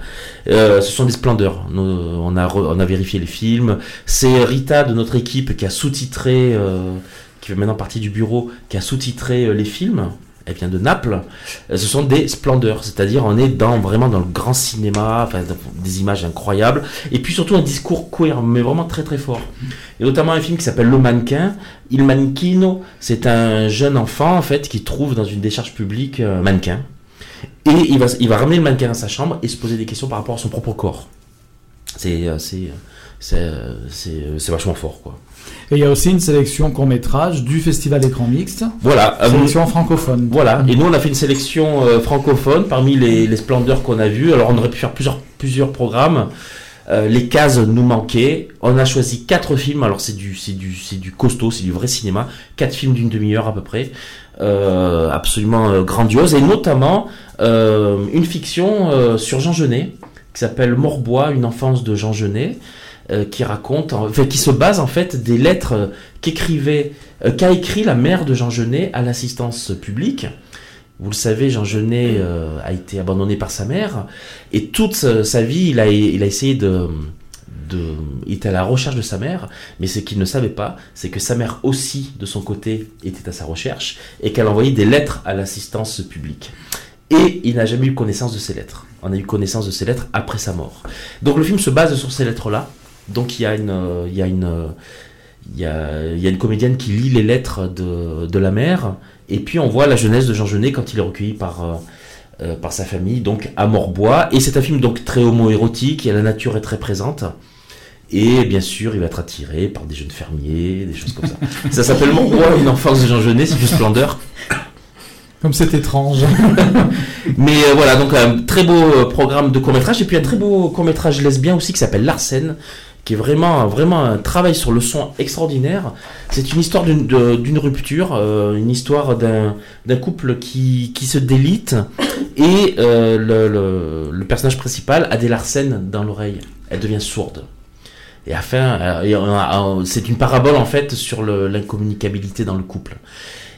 Euh, ce sont des splendeurs. On, a on a vérifié les films. C'est Rita de notre équipe qui a sous-titré, euh, qui fait maintenant partie du bureau, qui a sous-titré les films. Elle vient de Naples. Euh, ce sont des splendeurs, c'est-à-dire on est dans vraiment dans le grand cinéma, enfin, des images incroyables, et puis surtout un discours queer, mais vraiment très très fort. Et notamment un film qui s'appelle Le Mannequin. Il Manichino, c'est un jeune enfant en fait qui trouve dans une décharge publique un mannequin. Et il va, il va ramener le mannequin dans sa chambre et se poser des questions par rapport à son propre corps. C'est euh, euh, euh, euh, vachement fort quoi. Et il y a aussi une sélection court métrage du festival écran mixte, Voilà. euh, sélection francophone. Voilà, et nous on a fait une sélection euh, francophone parmi les, les splendeurs qu'on a vues. Alors on aurait pu faire plusieurs, plusieurs programmes. Euh, les cases nous manquaient. On a choisi quatre films. Alors c'est du, c'est du, c'est du costaud, c'est du vrai cinéma. Quatre films d'une demi-heure à peu près, absolument grandiose, et notamment une fiction sur Jean Genet qui s'appelle Morbois, une enfance de Jean Genet, euh, qui raconte, en- enfin, qui se base en fait des lettres euh, qu'écrivait, euh, qu'a écrit la mère de Jean Genet à l'assistance publique. Vous le savez, Jean Genet a été abandonné par sa mère et toute sa vie, il a, il a essayé de, de, il était à la recherche de sa mère, mais ce qu'il ne savait pas, c'est que sa mère aussi, de son côté, était à sa recherche et qu'elle envoyait des lettres à l'assistance publique. Et il n'a jamais eu connaissance de ces lettres. On a eu connaissance de ces lettres après sa mort. Donc le film se base sur ces lettres-là. Donc il y a une, il y a une, il y a, il y a une comédienne qui lit les lettres de, de la mère. Et puis on voit la jeunesse de Jean Genet quand il est recueilli par, euh, euh, par sa famille, donc à Morbois. Et c'est un film donc très homo-érotique et la nature est très présente. Et bien sûr, il va être attiré par des jeunes fermiers, des choses comme ça. ça s'appelle Morbois, une enfance de Jean Genet, c'est du splendeur. Comme c'est étrange. Mais euh, voilà, donc un très beau programme de court-métrage et puis un très beau court-métrage lesbien aussi qui s'appelle Larsen, qui est vraiment, vraiment un travail sur le son extraordinaire. C'est une histoire d'une rupture, euh, une histoire d'un couple qui, qui se délite et euh, le, personnage principal a des Larsen dans l'oreille. Elle devient sourde. Et euh, c'est une parabole en fait sur l'incommunicabilité dans le couple.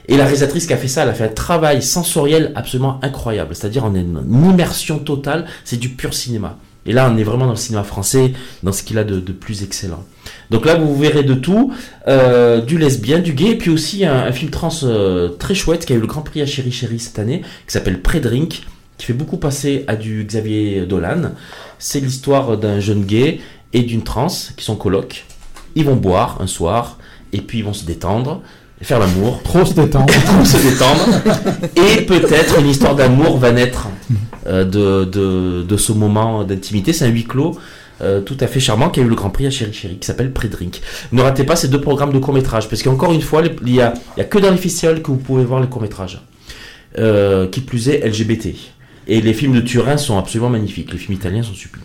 Et la réalisatrice qui a fait ça, elle a fait un travail sensoriel absolument incroyable. C'est-à-dire, on est une immersion totale, c'est du pur cinéma. Et là, on est vraiment dans le cinéma français, dans ce qu'il a de, de plus excellent. Donc là, vous verrez de tout, euh, du lesbien, du gay, et puis aussi un, un film trans euh, très chouette qui a eu le Grand Prix à Chéri Chéri cette année, qui s'appelle Pré-Drink, qui fait beaucoup passer à du Xavier Dolan. C'est l'histoire d'un jeune gay et d'une trans qui sont colocs. Ils vont boire un soir, et puis ils vont se détendre, faire l'amour, Trop se détendre. se détendre. Et peut-être une histoire d'amour va naître de, de, de ce moment d'intimité. C'est un huis clos. euh, tout à fait charmant qui a eu le Grand Prix à Chéri Chéri qui s'appelle Prédrink. Ne ratez pas ces deux programmes de court métrage parce qu'encore une fois il y a, a que dans les festivals que vous pouvez voir les courts métrages. Euh, qui plus est LGBT. Et les films de Turin sont absolument magnifiques. Les films italiens sont sublimes.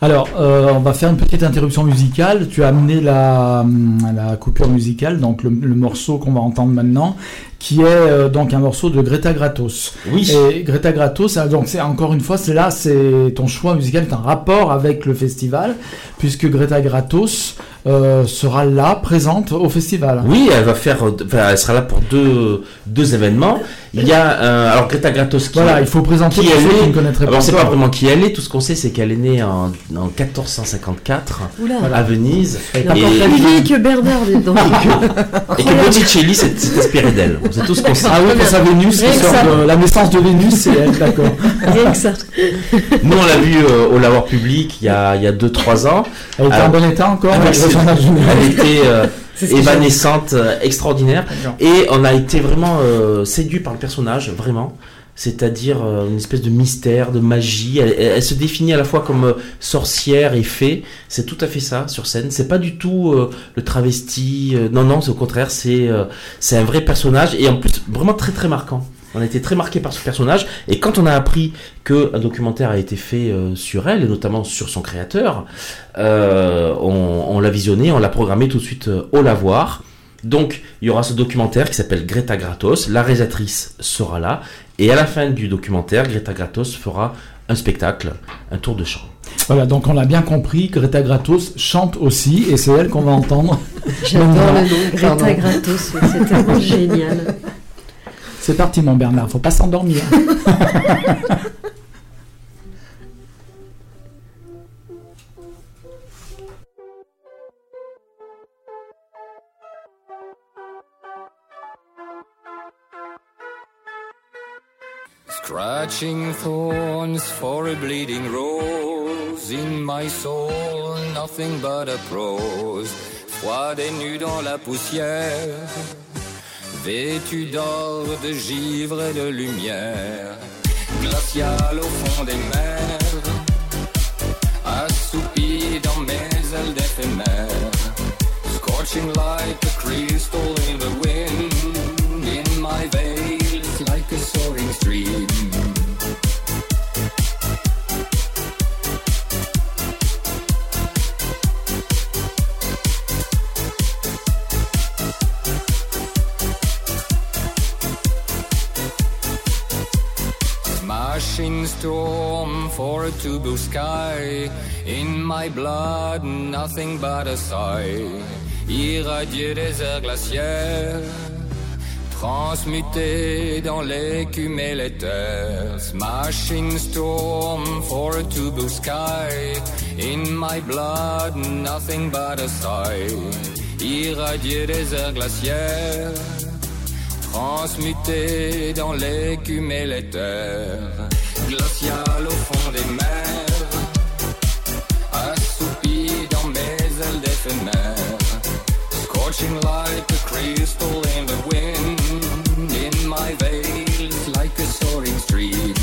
Alors, euh, on va faire une petite interruption musicale. Tu as amené la, la coupure musicale, donc le morceau qu'on va entendre maintenant, qui est euh, donc un morceau de Greta Gratos. Oui. Et Greta Gratos, euh, donc c'est encore une fois, c'est là, c'est ton choix musical est un rapport avec le festival, puisque Greta Gratos euh, sera là, présente au festival. Oui, elle va faire. enfin, elle sera là pour deux, deux événements. Il y a euh, alors Greta Gratos qui. Voilà, il faut présenter Qui elle ceux qui est ne Alors, pas on sait pas vraiment qui elle est. Tout ce qu'on sait, c'est qu'elle est née en, en 1454 Oula. à Venise. Et Et, par contre, et Unique Bernard dedans. que Botticelli s'est inspiré d'elle. C'est tout ce qu'on sait. Ah oui, pour sa Vénus, Rien qui que sort ça. de- la naissance de Vénus, c'est elle, d'accord. Rien que ça. Nous, on l'a vu euh, au Lavoir Public il y a 2-3 ans. Elle était en bon état encore, Ah, Elle était euh, évanescente, euh, extraordinaire. Et on a été vraiment euh, séduit par le personnage, vraiment. C'est-à-dire euh, une espèce de mystère, de magie. Elle, elle- elle se définit à la fois comme sorcière et fée. C'est tout à fait ça sur scène. C'est pas du tout euh, le travesti. non, non, c'est au contraire. C'est c'est un vrai personnage et en plus vraiment très très marquant. On a été très marqué par ce personnage et quand on a appris que un documentaire a été fait euh, sur elle et notamment sur son créateur, euh, on, on l'a visionné, on l'a programmé tout de suite euh, au lavoir. Donc, il y aura ce documentaire qui s'appelle Greta Gratos. La réalisatrice sera là. Et à la fin du documentaire, Greta Gratos fera un spectacle, un tour de chant. Voilà, donc on l'a bien compris, Greta Gratos chante aussi, et c'est elle qu'on va entendre. J'adore le nom. Greta Pardon. Gratos. C'est tellement génial. C'est parti mon Bernard, faut pas s'endormir. Scratching thorns for a bleeding rose in my soul, nothing but a prose. Froide et nu dans la poussière, vêtu d'or, de givre et de lumière, glacial au fond des mers, assoupi dans mes ailes d'éphémère, scorching like a crystal in the wind, in my veils like a soaring stream. Storm for a two blue sky. In my blood, nothing but a sigh. Irradié des airs glaciaires. Transmuté dans l'écume et l'éther. Smashing storm for a two blue sky. In my blood, nothing but a sigh. Irradié des airs glaciaires transmuté dans l'écume et l'éther, glacial au fond des mers, scorching like a crystal in the wind, in my veils like a soaring stream.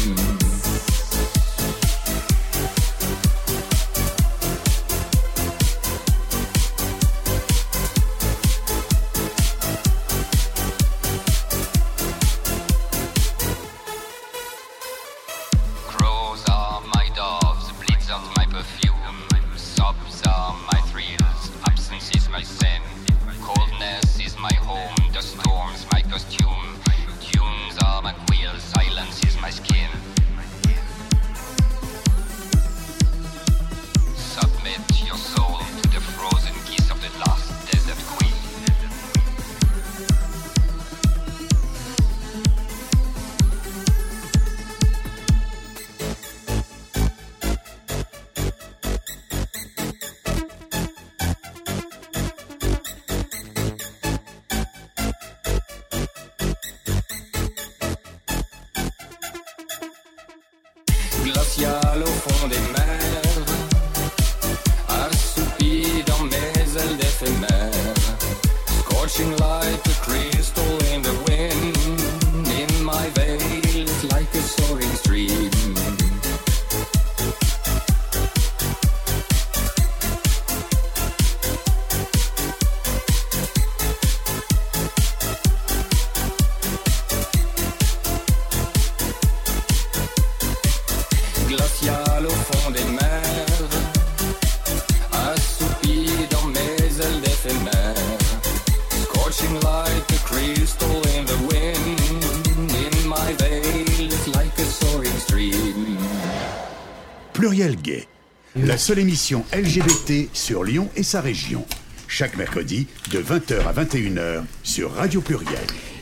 Pluriel Gay, la seule émission LGBT sur Lyon et sa région. Chaque mercredi de 20h à 21h sur Radio Pluriel.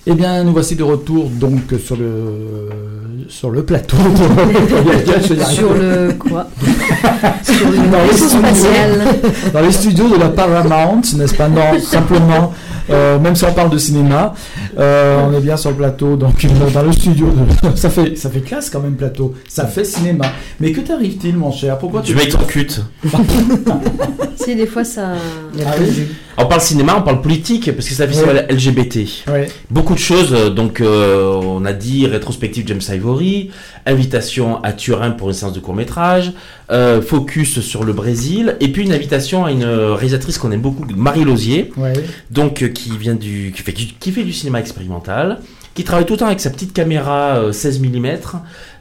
Eh bien, nous voici de retour donc sur le sur le plateau. Sur le quoi? Sur le Dans les studios. dans les studios de la Paramount, n'est-ce pas? Non, simplement, euh, même si on parle de cinéma, euh, on est bien sur le plateau, donc euh, dans le studio. De... Ça fait ça fait classe quand même plateau. Ça fait cinéma. Mais que t'arrive-t-il, mon cher? Pourquoi Tu m'électrocutes. Si, des fois, ça. Ah oui? On parle cinéma, on parle politique, parce que c'est un festival LGBT. Ouais. Beaucoup de choses, donc euh, on a dit rétrospective James Ivory, invitation à Turin pour une séance de court métrage, euh, focus sur le Brésil, et puis une invitation à une euh, réalisatrice qu'on aime beaucoup, Marie Lausier, Ouais. donc euh, qui vient du qui fait, qui fait du cinéma expérimental, qui travaille tout le temps avec sa petite caméra euh, 16 mm.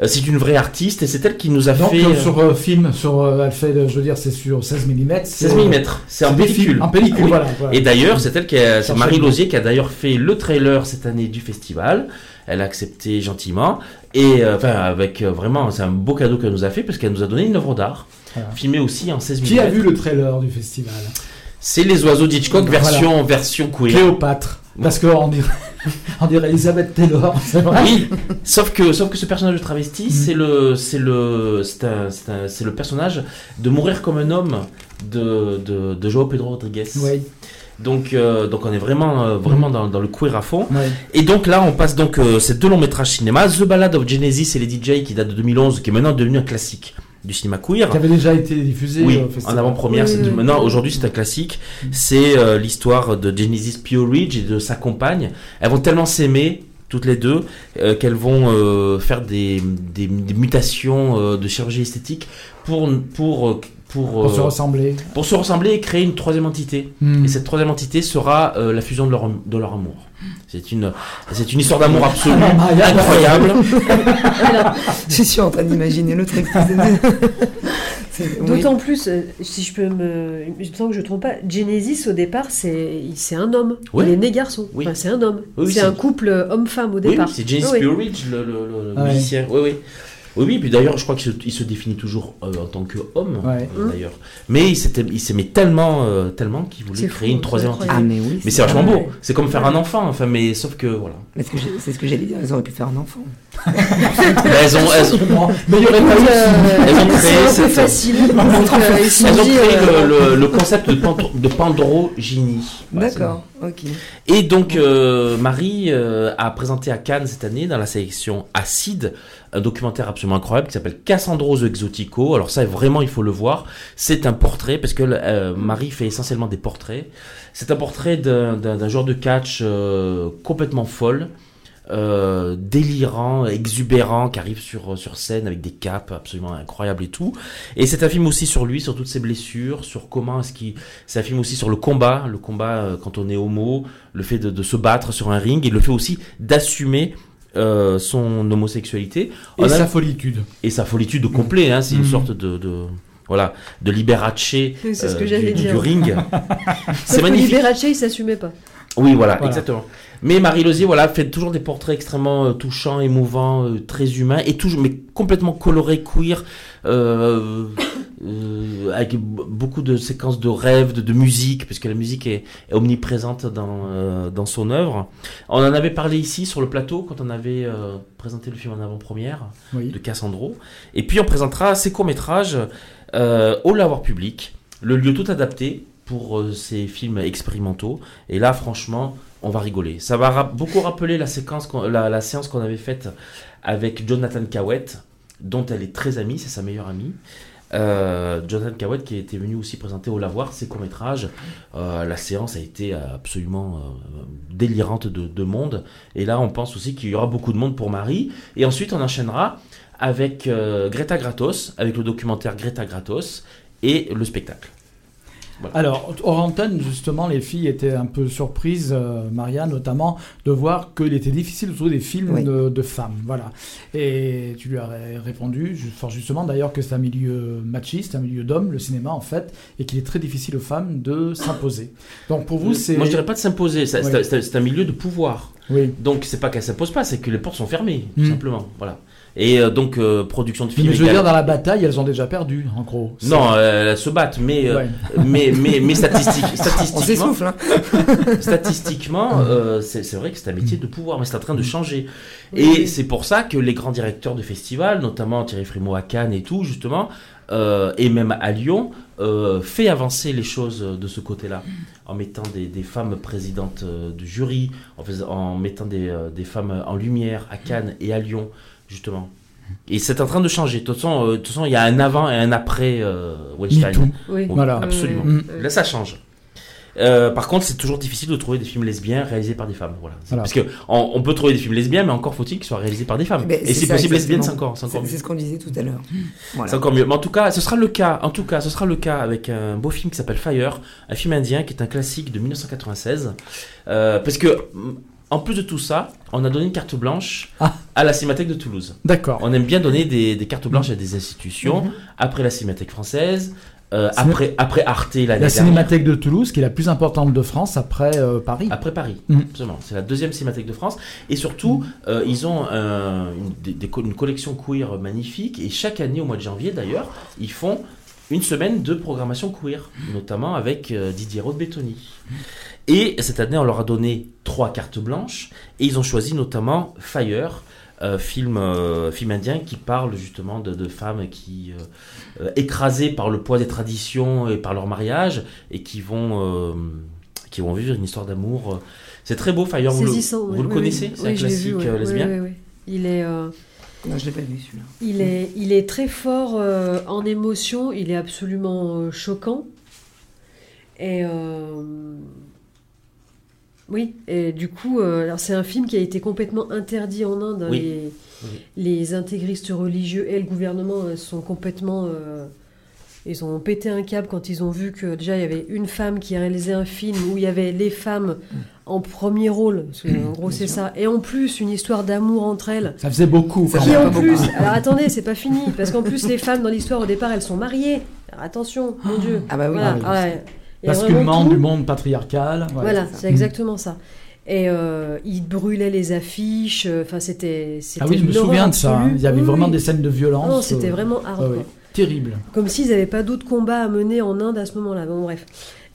c'est une vraie artiste et c'est elle qui nous a Donc fait sur film, sur elle fait, je veux dire, c'est sur 16 mm. 16 mm. C'est en pellicule. En pellicule, Oui. voilà. voilà. Et d'ailleurs, c'est elle qui a, Marie. Lausier qui a d'ailleurs fait le trailer cette année du festival. Elle a accepté gentiment et euh, enfin avec euh, vraiment, c'est un beau cadeau qu'elle nous a fait parce qu'elle nous a donné une œuvre d'art Voilà. filmée aussi en 16 mm. Qui a vu le trailer du festival? C'est les oiseaux d'Hitchcock Voilà. version version queer. Cléopâtre. Parce qu'on dirait, on dirait Elisabeth Taylor, c'est vrai. Oui, sauf que sauf que ce personnage de travesti, Mm. c'est le c'est le c'est le personnage de mourir comme un homme de de, de Joao Pedro Rodriguez. Oui, Donc euh, donc on est vraiment euh, vraiment dans, dans le queer à fond. Et donc là, on passe donc euh, ces deux longs métrages cinéma, The Ballad of Genesis et les DJ qui date de 2011, qui est maintenant devenu un classique du cinéma queer. Qui avait déjà été diffusé Oui, festival. en avant-première. Oui, c'est oui, de- oui. Maintenant, aujourd'hui, c'est un classique. C'est euh, l'histoire de Genesis Pure Ridge et de sa compagne. Elles vont tellement s'aimer toutes les deux euh, qu'elles vont euh, faire des, des, des mutations euh, de chirurgie esthétique pour pour euh, pour, Pour se euh, ressembler. pour se ressembler et créer une troisième entité. Hmm. Et cette troisième entité sera euh, la fusion de leur, de leur amour. C'est une, c'est une histoire d'amour absolue, incroyable. Je suis en train d'imaginer le truc. C'est- oui. D'autant plus, euh, si je peux me. Tant que je ne trompe pas, Genesis au départ, c'est c'est un homme. Ouais. Il est né garçon. Oui. Enfin, c'est un homme. Oui, oui, c'est un couple homme-femme au Oui, oui, départ. c'est oui. Puridge, le, le, le- Ah musicien. Oui, oui. Oui, oui, puis d'ailleurs, je crois qu'il se, définit toujours euh, en tant qu'homme, Ouais. euh, d'ailleurs. Mais il s'aimait tellement, euh, tellement qu'il voulait créer fou, une troisième entité. Ah, mais oui. Mais c'est vachement beau. C'est comme faire un enfant, enfin, mais sauf que voilà. Mais ce que j'ai- C'est ce que j'allais dire, ils auraient pu faire un enfant. Mais elles ont, elles. Mais il y aurait pas eu. Euh, Elles ont créé c'est un peu cette- facile. Euh, elles ont créé euh, le, le- le concept de, pantro- de pandrogynie. Voilà, D'accord, ok. Et donc, euh, Marie euh, a présenté à Cannes cette année, dans la sélection Acide, un documentaire absolument incroyable qui s'appelle Cassandros Exotico. Alors ça, vraiment, il faut le voir. C'est un portrait, parce que euh, Marie fait essentiellement des portraits. C'est un portrait d'un joueur de catch euh, complètement folle. Euh, délirant, exubérant, qui arrive sur, sur scène avec des capes absolument incroyables et tout. Et c'est un film aussi sur lui, sur toutes ses blessures, sur comment est-ce qu'il... C'est un film aussi sur le combat, le combat euh, quand on est homo, le fait de, de se battre sur un ring, et le fait aussi d'assumer euh, son homosexualité. On Et a- sa folitude. et sa folitude au complet, hein, c'est une Mhm. sorte de... de voilà, de Liberace Oui, c'est ce que euh, du, dire. du ring. c'est magnifique. Liberace, il s'assumait pas. Oui, voilà, Voilà. exactement. Mais Marie Lozier, voilà, fait toujours des portraits extrêmement euh, touchants, émouvants, euh, très humains, et toujours, mais complètement colorés, queer, euh, avec beaucoup de séquences de rêves, de, de musique, puisque la musique est, est omniprésente dans, dans son œuvre. On en avait parlé ici sur le plateau quand on avait présenté le film en avant-première Oui. de Cassandro. Et puis on présentera ses courts-métrages au Lavoir Public, le lieu tout adapté pour euh, ces films expérimentaux. Et là, franchement, on va rigoler. Ça va beaucoup rappeler la, séquence la, la séance qu'on avait faite avec Jonathan Cowett, dont elle est très amie, c'est sa meilleure amie. Euh, Jonathan Cowett qui était venu aussi présenter au Lavoir ses courts-métrages. Euh, la séance a été absolument délirante de, de monde. Et là, on pense aussi qu'il y aura beaucoup de monde pour Marie. Et ensuite, on enchaînera avec Greta Gratos, avec le documentaire Greta Gratos et le spectacle. Voilà. Alors, hors antenne, justement, les filles étaient un peu surprises, euh, Maria notamment, de voir qu'il était difficile de trouver des films Oui. de, de femmes. Voilà. Et tu lui as ré- répondu, fort justement d'ailleurs, que c'est un milieu machiste, un milieu d'hommes, le cinéma en fait, et qu'il est très difficile aux femmes de s'imposer. Donc pour vous, c'est. Moi, je dirais pas de s'imposer. C'est un milieu de pouvoir. Oui. Donc, c'est pas qu'elle s'impose pas, c'est que les portes sont fermées, tout Mm. simplement. Voilà. Et euh, donc, euh, production de films. Mais je veux dire, dans la bataille, elles ont déjà perdu, en gros. Non, euh, elles se battent, mais, euh, Ouais. mais, mais, mais statistique- On statistiquement, s'essouffle, hein. statistiquement euh, c'est vrai que c'est un métier de pouvoir, mais c'est en train de changer. Et oui. c'est pour ça que les grands directeurs de festivals, notamment Thierry Frémaux à Cannes et tout, justement, euh, et même à Lyon, euh, fait avancer les choses de ce côté-là, en mettant des, des femmes présidentes euh, de jury, en, mettant des, des femmes en lumière à Cannes et à Lyon, justement. Et c'est en train de changer. De toute façon, euh, de toute façon, il y a un avant et un après euh, Weinstein. Oui. Voilà. Absolument. Mm. Là, ça change. Euh, par contre, c'est toujours difficile de trouver des films lesbiens réalisés par des femmes. Voilà. Parce que on, on peut trouver des films lesbiens, mais encore faut-il qu'ils soient réalisés par des femmes. Et c'est si possible, lesbiennes, c'est encore, c'est encore C'est mieux. c'est ce qu'on disait tout à l'heure. Voilà. C'est encore mieux. Mais en tout cas, ce sera le cas. En tout cas, ce sera le cas avec un beau film qui s'appelle Fire, un film indien qui est un classique de 1996. Euh, parce que, mm, en plus de tout ça, on a donné une carte blanche Ah. à la Cinémathèque de Toulouse. D'accord. On aime bien donner des, des cartes blanches à des institutions. Mhm. Après la Cinémathèque française, euh, après, après Arte l'année La dernière. Cinémathèque de Toulouse, qui est la plus importante de France après euh, Paris. Après Paris, Mm. absolument. C'est la deuxième cinémathèque de France. Et surtout, euh, ils ont un- une, des- des co- une collection queer magnifique. Et chaque année, au mois de janvier d'ailleurs, ils font une semaine de programmation queer, notamment avec euh, Didier Roth-Bettoni. Et cette année, on leur a donné trois cartes blanches. Et ils ont choisi notamment Fire. euh, film, euh, film indien qui parle justement de, de femmes qui euh, écrasées par le poids des traditions et par leur mariage et qui vont qui vont vivre une histoire d'amour. C'est très beau, Fire. Vous le, vous oui, le oui, connaissez? Oui. C'est un classique vu, oui. Oui, lesbien? oui, oui. Il est, Non, je l'ai pas vu celui-là. il est, il est très fort euh, en émotion. Il est absolument euh, choquant. Et euh, oui, et du coup, euh, alors c'est un film qui a été complètement interdit en Inde. hein, Oui. Les, Oui. les intégristes religieux et le gouvernement euh, sont complètement. Ils ont pété un câble quand ils ont vu que déjà il y avait une femme qui réalisait un film où il y avait les femmes en premier rôle, parce que, en gros c'est ça, et en plus une histoire d'amour entre elles. Ça faisait beaucoup. Ça Qui en plus, beaucoup. alors attendez, c'est pas fini, parce qu'en plus les femmes dans l'histoire au départ elles sont mariées. Alors attention, mon Dieu. Ah bah oui. Voilà, oui. ah ouais. Vraiment Basculement du monde patriarcal. ouais. Voilà, c'est exactement ça. Et euh, ils brûlaient les affiches, euh, enfin c'était. Ah oui, je me souviens de ça. hein. Il y avait Oui, vraiment oui. des scènes de violence. Non, c'était euh, vraiment hardcore. Terrible. Comme s'ils n'avaient pas d'autres combats à mener en Inde à ce moment-là. Bon, bref.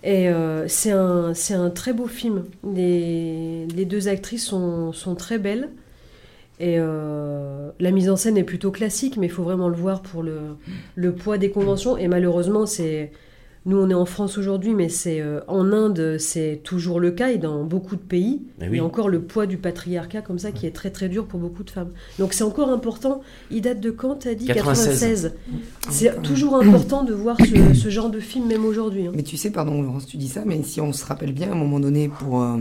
Et euh, c'est un, un très beau film. Les, les deux actrices sont, sont très belles. Et euh, la mise en scène est plutôt classique, mais il faut vraiment le voir pour le, le poids des conventions. Et malheureusement, c'est. Nous, on est en France aujourd'hui, mais c'est euh, en Inde, c'est toujours le cas et dans beaucoup de pays. Mais Il y a encore le poids du patriarcat comme ça qui est très très dur pour beaucoup de femmes. Donc c'est encore important. Il date de quand T'as dit? 96. 96. C'est toujours important de voir ce, ce genre de film même aujourd'hui. hein. Mais tu sais, pardon Laurence, tu dis ça, mais si on se rappelle bien, à un moment donné, pour, euh,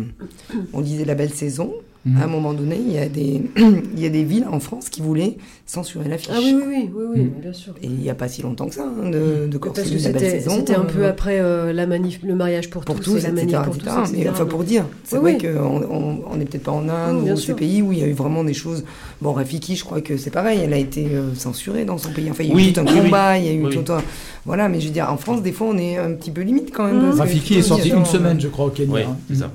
on disait la belle saison, Mhm. à un moment donné, il y, a des, il y a des villes en France qui voulaient censurer l'affiche. Ah oui oui oui oui, oui Mm. bien sûr. Et il n'y a pas si longtemps que ça, hein, de, de Parce corser que la belle c'était saison. c'était un euh, peu après euh, la manif, le mariage pour, pour tous, tous, et la etc. manif pour etc. tous, etc. Mais enfin, pour dire, c'est Oui, vrai oui. qu'on on, n'est peut-être pas en Inde Mm, ou sûr. ces pays où il y a eu vraiment des choses. Bon, Rafiki, je crois que c'est pareil, elle a été euh, censurée dans son pays. Enfin, il y a eu Oui, tout un oui, oui. combat, il y a eu Oui, tout un. Voilà, mais je veux dire, en France, des fois, on est un petit peu limite quand même. Mm. parce Rafiki est sorti une euh, semaine, je crois, au Kenya. Oui, c'est ça.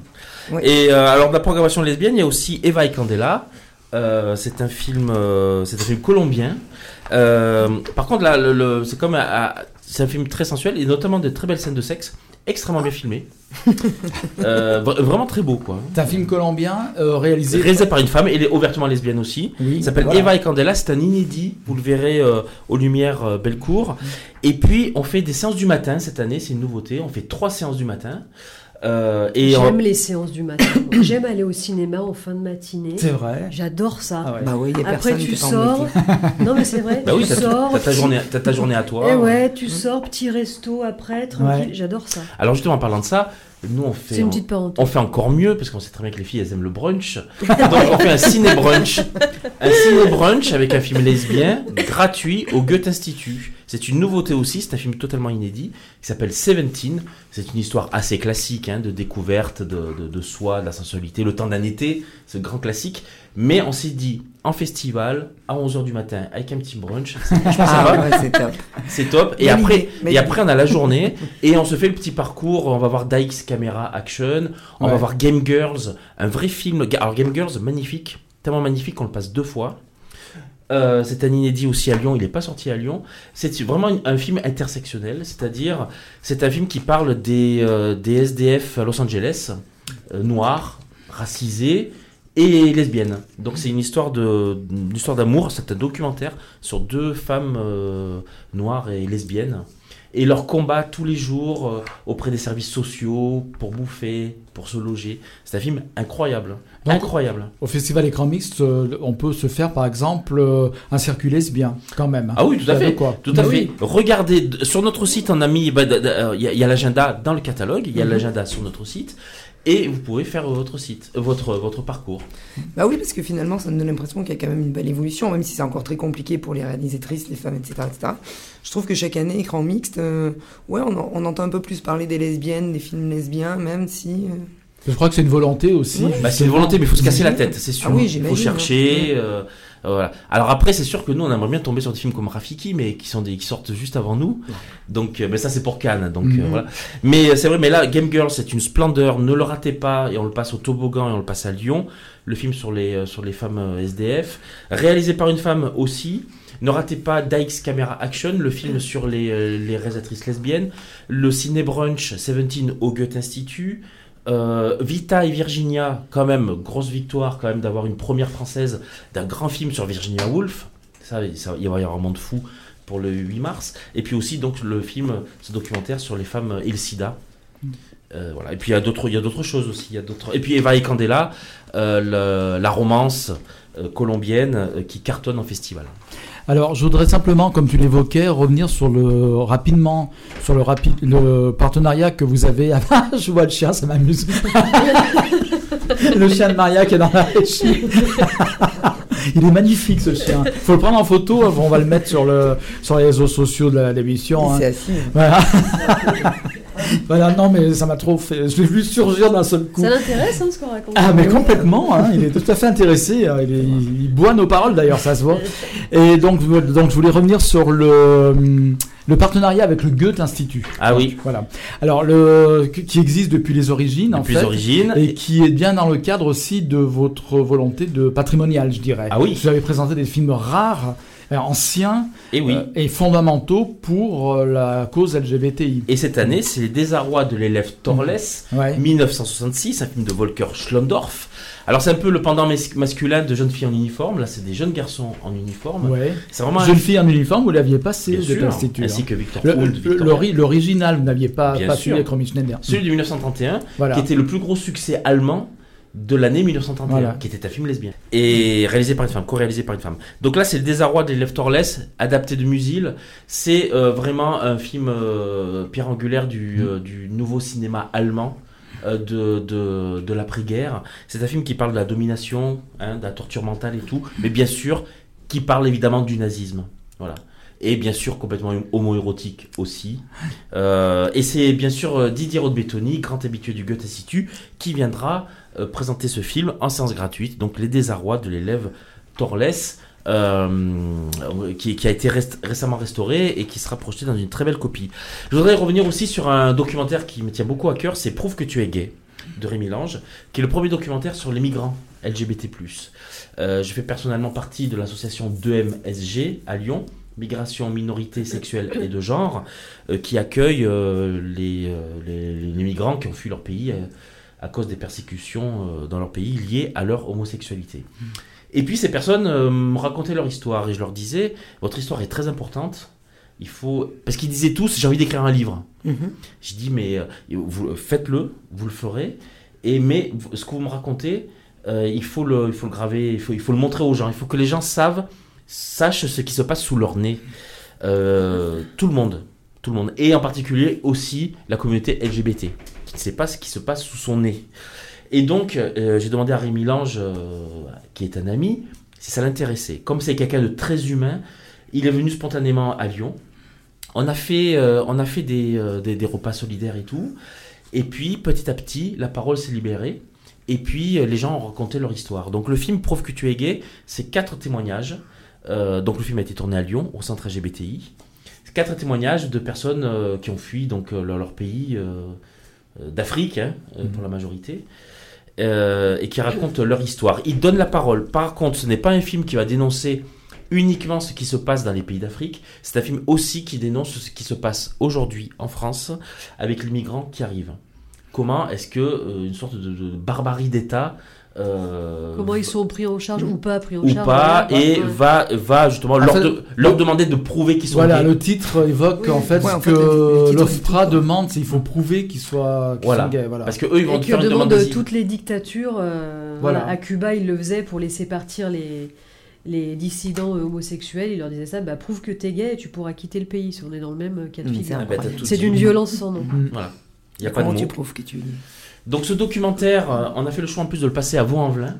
Et euh, alors, de la programmation lesbienne, il y a aussi Eva et Candela. Euh, c'est un film, euh, c'est un film colombien. Euh, par contre, là, le, le- c'est comme, un- un- c'est un film très sensuel et notamment de très belles scènes de sexe, extrêmement bien filmées. Euh, vra- vraiment très beau, quoi. C'est un film colombien euh, réalisé. Réalisé par une femme, et elle est ouvertement lesbienne aussi. Oui, Il s'appelle voilà. Eva et Candela, c'est un inédit, vous le verrez euh, aux Lumières euh, Bellecour. Et puis on fait des séances du matin cette année, c'est une nouveauté, on fait trois séances du matin. Euh, et J'aime les séances du matin. J'aime aller au cinéma en fin de matinée. C'est vrai. J'adore ça. Ah ouais. Bah oui, il y a Après tu sors. non mais c'est vrai. Bah oui, tu t'as sors. t'as ta journée, t'as ta journée à toi. Eh ouais, tu sors, petit resto après, tranquille. Ouais. J'adore ça. Alors justement en parlant de ça, nous on C'est fait, une petite parenthèse. on fait encore mieux parce qu'on sait très bien que les filles elles aiment le brunch. Donc on fait un ciné brunch, un ciné brunch avec un film lesbien gratuit au Goethe Institut. C'est une nouveauté aussi, c'est un film totalement inédit qui s'appelle Seventeen. C'est une histoire assez classique hein, de découverte de, de, de soi, de la sensualité, le temps d'un été, ce grand classique. Mais on s'est dit en festival à 11h du matin avec un petit brunch, c'est Ah ouais, top. C'est top. Et après, et après, on a la journée et on se fait le petit parcours. On va voir Dykes Camera Action. On Ouais. va voir Game Girls, un vrai film. Alors, Game Girls, magnifique. Tellement magnifique qu'on le passe deux fois. Euh, c'est un inédit aussi à Lyon, il n'est pas sorti à Lyon. C'est vraiment un- film intersectionnel, c'est-à-dire c'est un film qui parle des, euh, SDF à Los Angeles, euh, noirs, racisés et lesbiennes. Donc c'est une histoire de une histoire d'amour, c'est un documentaire sur deux femmes noires et lesbiennes et leur combat tous les jours auprès des services sociaux pour bouffer, pour se loger. C'est un film incroyable, Donc- incroyable. Au festival écran mixte, euh, on peut se faire par exemple euh, un circuit lesbien, quand même. Ah oui, tout à fait. Quoi. Tout à Oui. fait. Regardez, sur notre site, on a mis, bah, euh, il y a- l'agenda dans le catalogue, il y a Mhm. l'agenda sur notre site, et vous pouvez faire votre site, votre, votre parcours. Bah oui, parce que finalement, ça me donne l'impression qu'il y a quand même une belle évolution, même si c'est encore très compliqué pour les réalisatrices, les femmes, etc. etc. Je trouve que chaque année, écran mixte, euh, ouais, on, en- on entend un peu plus parler des lesbiennes, des films lesbiens, même si. euh, Je crois que c'est une volonté aussi. Bah, c'est une volonté, mais il faut se casser la tête, c'est sûr. Ah oui, Il faut chercher. euh, euh, voilà. Alors après, c'est sûr que nous, on aimerait bien tomber sur des films comme Rafiki, mais qui sont des, qui sortent juste avant nous. Donc, euh, mais ça, c'est pour Cannes. Donc euh, Mhm. voilà. Mais c'est vrai, mais là, Game Girl, c'est une splendeur. Ne le ratez pas. Et on le passe au toboggan et on le passe à Lyon. Le film sur les euh, sur les femmes euh, SDF, réalisé par une femme aussi. Ne ratez pas Dykes Camera Action, le film sur les, euh, les réalisatrices lesbiennes. Le ciné brunch 17 au Goethe Institut. Euh, Vita et Virginia, quand même, grosse victoire quand même d'avoir une première française d'un grand film sur Virginia Woolf. Ça, ça, il va y avoir un monde fou pour le 8 mars. Et puis aussi donc le film, ce documentaire sur les femmes et le sida. Euh, voilà. Et puis il y a d'autres, il y a d'autres choses aussi. Il y a d'autres. Et puis Eva et Candela, euh, le- la romance euh, colombienne euh, qui cartonne en festival. Alors, je voudrais simplement, comme tu l'évoquais, revenir sur le rapidement sur le rapide le partenariat que vous avez. Ah, je vois le chien, ça m'amuse. le chien de Maria qui est dans la régie. Il est magnifique ce chien. Faut le prendre en photo. On va le mettre sur le sur les réseaux sociaux de la- l'émission. hein. s'est assis. Voilà. voilà. Non, mais ça m'a trop fait. Je l'ai vu surgir d'un seul coup. Ça l'intéresse, hein, ce qu'on raconte. Ah mais complètement, hein, il est tout à fait intéressé, hein, il, est- il- il boit nos paroles d'ailleurs, ça se voit. Et donc, donc je voulais revenir sur le, le partenariat avec le Goethe Institut. Ah oui, Voilà. Alors, le, qui existe depuis les origines en depuis fait. les origines. Et qui est bien dans le cadre aussi de votre volonté de patrimonial, je dirais. Ah oui. Vous avez présenté des films rares, anciens Et oui. euh, et fondamentaux pour euh, la cause LGBTI. Et cette année, c'est les désarrois de l'élève Torles. Ouais. 1966, un film de Volker Schlondorf. Alors c'est un peu le pendant mas- masculin de jeunes filles en uniforme. Là, c'est des jeunes garçons en uniforme. Ouais. C'est vraiment un Jeune fille en uniforme, vous l'aviez passé bien de l'Institut. ainsi hein. que Victor L'original, vous n'aviez pas, Bien pas sûr. avec Romy Schneider. Celui de 1931, Voilà. qui était le plus gros succès allemand de l'année 1931, Voilà. qui était un film lesbien. Et réalisé par une femme, co-réalisé par une femme. Donc là, c'est le désarroi de l'élève Torles, adapté de Musil. C'est euh, vraiment un film euh, pierre angulaire du, euh, du nouveau cinéma allemand. euh, De, de, de l'après-guerre. C'est un film qui parle de la domination, hein, de la torture mentale et tout, mais bien sûr, qui parle évidemment du nazisme. Voilà. Et bien sûr, complètement homo-érotique aussi. Euh, et c'est bien sûr Didier Rodbettoni, grand habitué du Goethe Institut, qui viendra présenter ce film en séance gratuite, donc Les désarrois de l'élève Torles, euh, qui, a été récemment restauré et qui sera projeté dans une très belle copie. Je voudrais revenir aussi sur un documentaire qui me tient beaucoup à cœur, c'est Prouve que tu es gay de Rémi Lange, qui est le premier documentaire sur les migrants LGBT+. Euh, je fais personnellement partie de l'association 2MSG à Lyon, Migration, Minorité Sexuelle et de Genre, euh, qui accueille euh, les, euh, migrants qui ont fui leur pays euh, à cause des persécutions euh, dans leur pays liées à leur homosexualité. Et puis ces personnes euh, me racontaient leur histoire et je leur disais, votre histoire est très importante. Il faut parce qu'ils disaient tous, j'ai envie d'écrire un livre. Mhm. Je dis mais euh, vous faites-le, vous le ferez. Et mais ce que vous me racontez, euh, il faut le, il faut le graver, il faut, il faut le montrer aux gens. Il faut que les gens savent, sachent ce qui se passe sous leur nez. Tout le monde, tout le monde, et en particulier aussi la communauté LGBT, qui ne sait pas ce qui se passe sous son nez. Et donc, euh, j'ai demandé à Rémi Lange, euh, qui est un ami, si ça l'intéressait. Comme c'est quelqu'un de très humain, il est venu spontanément à Lyon. On a fait, euh, on a fait des, des, repas solidaires et tout. Et puis, petit à petit, la parole s'est libérée. Et puis, les gens ont raconté leur histoire. Donc, le film Prouve que tu es gay, c'est quatre témoignages. Donc, le film a été tourné à Lyon, au centre LGBTI. Quatre témoignages de personnes qui ont fui donc, leur, pays d'Afrique, hein, euh, pour la majorité. euh, et qui racontent leur histoire. Ils donnent la parole. Par contre, ce n'est pas un film qui va dénoncer uniquement ce qui se passe dans les pays d'Afrique. C'est un film aussi qui dénonce ce qui se passe aujourd'hui en France avec les migrants qui arrivent. Comment est-ce que euh, une sorte de, de barbarie d'État euh, Comment ils sont pris en charge ou pas pris en ou charge pas voilà, et ouais. va va justement En leur, fait, de- leur le- demander de prouver qu'ils sont Voilà, gays. le titre évoque Oui. en fait Ouais, en que l'OFPRA demande, c'est il faut prouver qu'ils soient, qu'ils Voilà. sont gays. Voilà. Parce que eux ils vont Et faire une demande d'asile. toutes les dictatures. euh, Voilà. voilà. À Cuba, ils le faisaient pour laisser partir les, les dissidents euh, homosexuels. Ils leur disaient ça, bah, prouve que t'es gay et tu pourras quitter le pays si on est dans le même euh, cas de figure. Ah C'est d'une violence sans nom. Mm. Voilà. Il y a pas de Comment mots. tu prouves que tu. Donc ce documentaire, euh, on a fait le choix en plus de le passer à Vaux-en-Velin.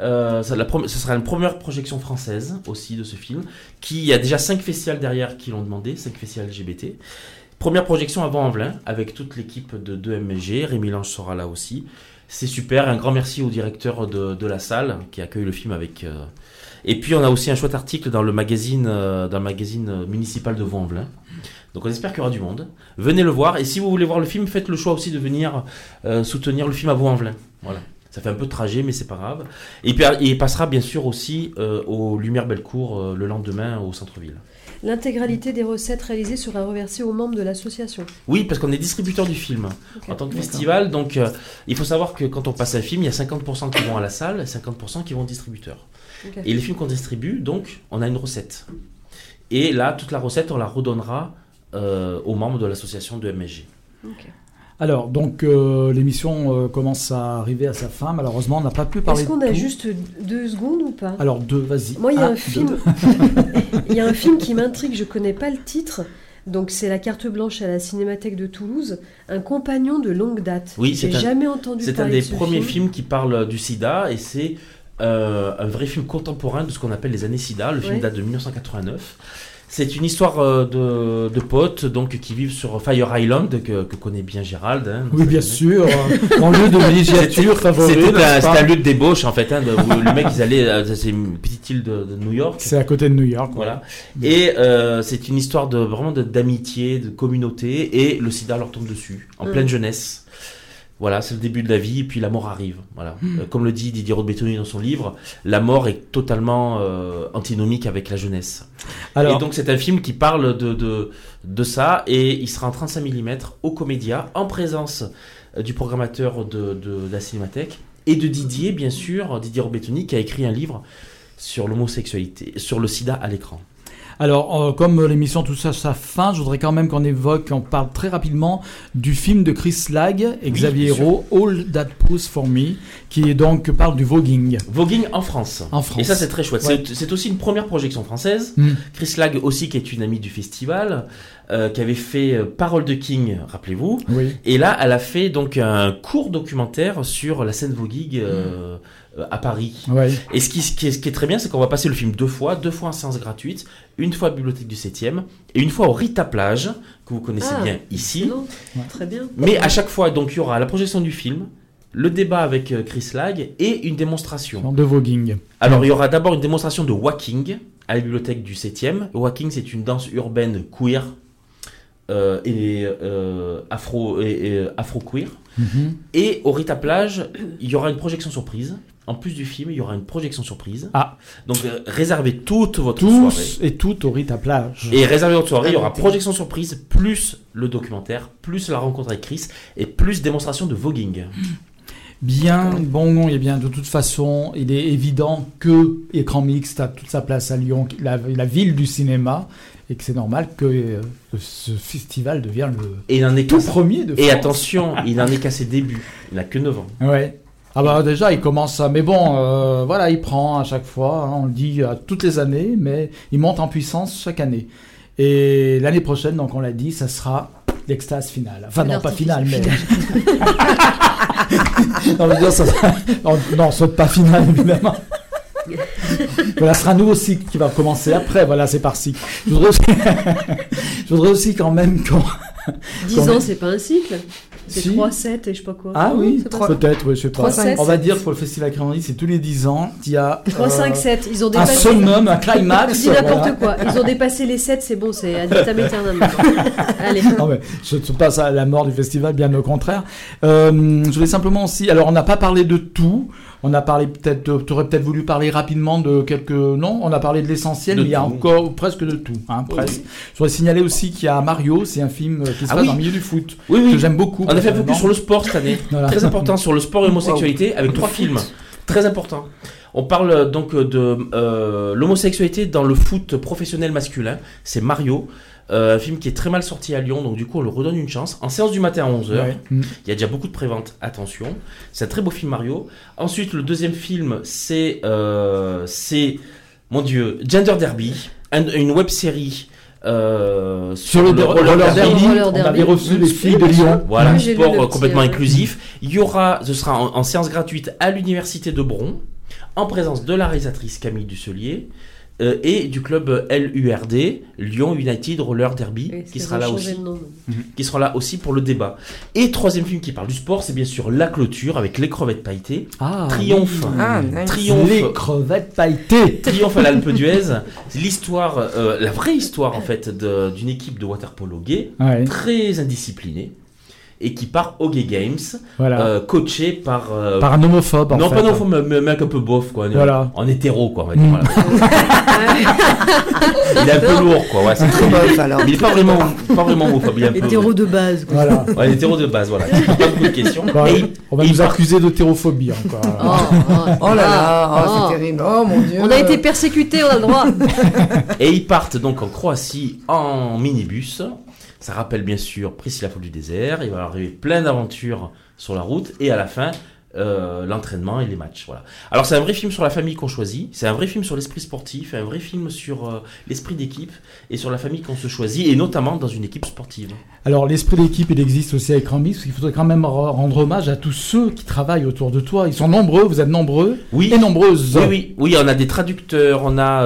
Euh, ce sera une première projection française aussi de ce film, qui il y a déjà cinq festivals derrière qui l'ont demandé, cinq festivals LGBT. Première projection à Vaux-en-Velin avec toute l'équipe de 2MG, Rémi Lange sera là aussi. C'est super, un grand merci au directeur de, la salle qui accueille le film avec. euh, Et puis on a aussi un chouette article dans le magazine, dans le magazine municipal de Vaux-en-Velin. Donc on espère qu'il y aura du monde. Venez le voir et si vous voulez voir le film, faites le choix aussi de venir euh, soutenir le film à Vaux-en-Velin. Voilà. Ça fait un peu de trajet, mais c'est pas grave. Et puis il passera bien sûr aussi euh, aux Lumières Bellecour euh, le lendemain au centre-ville. L'intégralité des recettes réalisées sera reversée aux membres de l'association. Oui, parce qu'on est distributeur du film en tant que festival. Donc euh, il faut savoir que quand on passe un film, il y a 50% qui vont à la salle et 50% qui vont au distributeur. Et les films qu'on distribue, donc, on a une recette. Et là, toute la recette, on la redonnera aux membres de l'association de MSG. Alors, donc euh, l'émission euh, commence à arriver à sa fin. Malheureusement, on n'a pas pu parler. Est-ce qu'on a tout. juste deux secondes ou pas? Alors deux, vas-y. Moi, il y a Un, un film. Il y a un film qui m'intrigue, je connais pas le titre. Donc c'est la carte blanche à la Cinémathèque de Toulouse, un compagnon de longue date. Oui, c'est un- jamais entendu C'est un des de ce premiers film. films qui parle du sida et c'est euh, un vrai film contemporain de ce qu'on appelle les années sida. Le film date de 1989. C'est une histoire euh, de, de potes donc, qui vivent sur Fire Island, que, que connaît bien Gérald. hein. Oui, bien sûr. euh, Mon lieu de villégiature favori. C'était un, lieu de débauche en fait. Hein, de- où les mecs ils allaient, euh, c'est une petite île de, de New York. C'est à côté de New York. Voilà. Et euh, c'est une histoire de vraiment d'amitié, de, communauté, et le sida leur tombe dessus, en Mm. pleine jeunesse. Voilà, c'est le début de la vie, et puis la mort arrive. Voilà. Euh, comme le dit Didier Rodbetoni dans son livre, la mort est totalement euh, antinomique avec la jeunesse. Alors, Et donc c'est un film qui parle de, de, de ça, et il sera en 35 mm au Comédia, en présence euh, du programmateur de, de, de la Cinémathèque, et de Didier, bien sûr, Didier Robetoni, qui a écrit un livre sur l'homosexualité, sur le sida à l'écran. Alors, euh, comme l'émission touche à sa fin, je voudrais quand même qu'on évoque, qu'on parle très rapidement du film de Chris Lag et Xavier. Hérault, All That Pousse For Me, qui est donc parle du voguing. Voguing en France. En France. Et ça, c'est très chouette. Ouais. C'est- aussi une première projection française. Mm. Chris Lag aussi, qui est une amie du festival, euh, qui avait fait euh, Parole de King, rappelez-vous. Oui. Et là, elle a fait donc un court documentaire sur la scène voguing euh, euh, à Paris. Ouais. Et ce qui, ce qui est, ce qui est très bien, c'est qu'on va passer le film deux fois, deux fois en séance gratuite, une fois à la bibliothèque du 7e et une fois au Rita Plage, que vous connaissez Ah, bien ici. Non, Très bien. Mais à chaque fois, donc, il y aura la projection du film, le débat avec euh, Chris Lag et une démonstration. De voguing. Alors, il y aura d'abord une démonstration de walking à la bibliothèque du 7e. Le walking, c'est une danse urbaine queer euh, et euh, afro, et, et afro-queer. Mhm. Et au Rita Plage, il y aura une projection surprise. En plus du film, il y aura une projection surprise. Ah. Donc, euh, réservez toute votre soirée. Tous et toutes au Rita Plage. Et réservez votre soirée, il y aura projection surprise, plus le documentaire, plus la rencontre avec Chris, et plus démonstration de voguing. Bien, bon, et bien de toute façon, il est évident que Écran Mixte a toute sa place à Lyon, la, la ville du cinéma, et que c'est normal que euh, ce festival devienne le Et il en est tout premier de France. Et attention, il n'en est qu'à ses débuts. Il n'a que 9 ans. Ouais. Ah bah déjà, il commence à... Mais bon, euh, voilà, il prend à chaque fois, hein, on le dit à toutes les années, mais il monte en puissance chaque année. Et l'année prochaine, donc on l'a dit, ça sera l'extase finale. Enfin non, pas finale, mais... non, je veux dire, ça sera- non, non, saute pas finale, évidemment. voilà, ce sera un nouveau cycle qui va commencer après. Voilà, c'est par cycle. Je voudrais aussi, je voudrais aussi quand même qu'on. 10 Quand ans, c'est pas un cycle C'est Si. 3, 7 et je sais pas quoi. Ah oui, peut-être, oui, je sais pas. Trois, cinq, On va dire pour le festival Créandie, c'est tous les 10 ans. Il y a 3, euh, 5, 7. Ils ont un dépassé. summum, un Je climax. dis n'importe voilà. quoi. Ils ont dépassé les 7, c'est bon, c'est ad vitam aeternam. Allez. Non, mais je ne suis pas à la mort du festival, bien au contraire. Euh, je voulais simplement aussi. Alors, on n'a pas parlé de tout. On a parlé peut-être. Tu aurais peut-être voulu parler rapidement de quelques. Non, on a parlé de l'essentiel, mais il y a encore presque de tout. Hein, presque. Je voudrais signaler aussi qu'il y a Mario, c'est un film qui se Ah passe oui. dans le milieu du foot. Oui, oui. Que j'aime beaucoup. On a fait focus sur le sport cette année. Voilà. Très important sur le sport et l'homosexualité avec trois films. Très important. On parle euh, donc euh, de euh, l'homosexualité dans le foot professionnel masculin. C'est Mario. Euh, un film qui est très mal sorti à Lyon, donc du coup on le redonne une chance. En séance du matin à 11h, Ouais. Mm. il y a déjà beaucoup de préventes, attention. C'est un très beau film Mario. Ensuite, le deuxième film, c'est, euh, c'est mon Dieu, Gender Derby, un- une web série euh, Sur le, roller, derby, Roller on derby. avait reçu les filles de. Lyon. Voilà, Oui, sport le petit, complètement inclusif. Il y aura, ce sera en, en séance gratuite à l'université de Bron, en présence de la réalisatrice Camille Dusselier euh, et du club LURD, Lyon United Roller Derby, qui sera là aussi, nom. qui sera là aussi pour le débat. Et troisième film qui parle du sport, c'est bien sûr La Clôture avec les crevettes pailletées. Ah, Triomphe. oui. Ah, nice. Triomphe. Les crevettes pailletées. Triomphe à l'Alpe d'Huez, c'est l'histoire, euh, la vraie histoire en fait d'une équipe de waterpolo gay, Ouais, très indisciplinée, et qui part au Gay Games, voilà. euh, coaché par, euh, Par un homophobe, en non fait. pas non faut me mec un peu bof quoi, Voilà. en hétéro quoi, on va dire, Mm. voilà. il est un peu lourd quoi, ouais, c'est Très bof alors. mais il est pas vraiment, pas vraiment homophobe, il est un peu, Hétéro de base. quoi. Voilà. ouais, hétéro de base, voilà, il pose pas beaucoup de questions. Bon, Et il- on va nous part- accuser d'hétérophobie encore. Oh, oh, Oh là là, oh, oh. c'est terrible. Oh mon dieu. On a été persécutés, on a le droit. Et ils partent donc en Croatie en minibus. Ça rappelle bien sûr Priscilla Folle du désert. Il va arriver plein d'aventures sur la route. Et à la fin, euh, l'entraînement et les matchs. Voilà. Alors c'est un vrai film sur la famille qu'on choisit. C'est un vrai film sur l'esprit sportif. Un vrai film sur euh, l'esprit d'équipe et sur la famille qu'on se choisit. Et notamment dans une équipe sportive. Alors, l'esprit d'équipe, il existe aussi avec Rambis, parce qu'il faudrait quand même re- rendre hommage à tous ceux qui travaillent autour de toi. Ils sont nombreux, vous êtes nombreux Oui. et nombreuses. Oui, oui, oui, on a des traducteurs, on a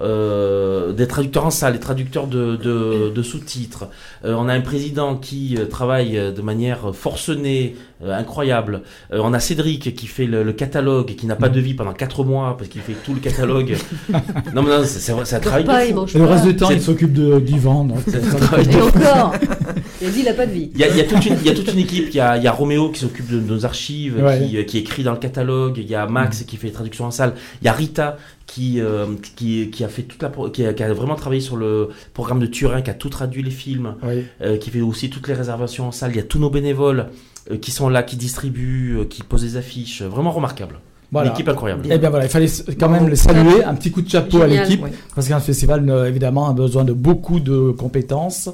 euh, des traducteurs en salle, des traducteurs de, de, de sous-titres. On a un président qui travaille de manière forcenée, incroyable. On a Cédric qui fait le, le catalogue, et qui n'a pas de vie pendant 4 mois parce qu'il fait tout le catalogue. non, mais non, c'est un Il travail pas, de fou. Et le pas. reste du temps, il s'occupe travail de Et encore. Il a dit, il a pas de vie. Il y, a, il y a toute une, il y a toute une équipe. Il y a, il y a Roméo qui s'occupe de nos archives, Ouais. qui, euh, qui écrit dans le catalogue. Il y a Max qui fait les traductions en salle. Il y a Rita qui, euh, qui, qui a fait toute la, qui a, qui a vraiment travaillé sur le programme de Turin, qui a tout traduit les films, Oui. euh, qui fait aussi toutes les réservations en salle. Il y a tous nos bénévoles euh, qui sont là, qui distribuent, euh, qui posent des affiches. Vraiment remarquable. Voilà. Une équipe incroyable. Eh bien voilà, il fallait quand même les saluer, un petit coup de chapeau à l'équipe, Ouais. parce qu'un festival, euh, évidemment, a besoin de beaucoup de compétences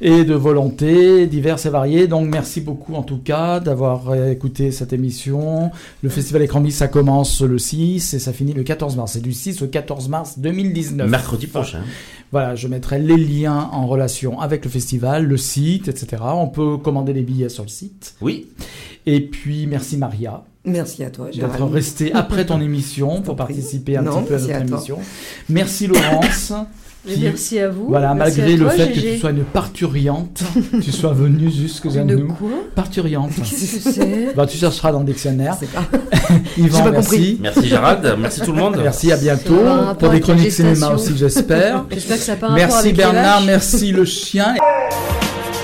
et de volontés diverses et variées. Donc merci beaucoup en tout cas d'avoir euh, écouté cette émission. Le festival Écran ça commence le 6 et ça finit le 14 mars. C'est du 6 au 14 mars 2019. Mercredi prochain. Voilà, je mettrai les liens en relation avec le festival, le site, etc. On peut commander les billets sur le site. Oui. Et puis merci Maria Merci à toi, d'être restée après ton émission pour participer un Non, petit peu à merci notre à toi. émission. Merci Laurence. Qui- merci à vous. Voilà, Merci malgré à le toi, fait que Gégé. tu sois une parturiante, tu sois venue jusque à De nous. quoi? Parturiante. Qu'est-ce que c'est? Bah, tu chercheras dans le dictionnaire. Yvan, pas merci. Merci Gérald. Merci tout le monde. Merci, à bientôt. Pour des chroniques cinéma aussi, j'espère. J'espère que ça rapport Merci Bernard, merci le chien.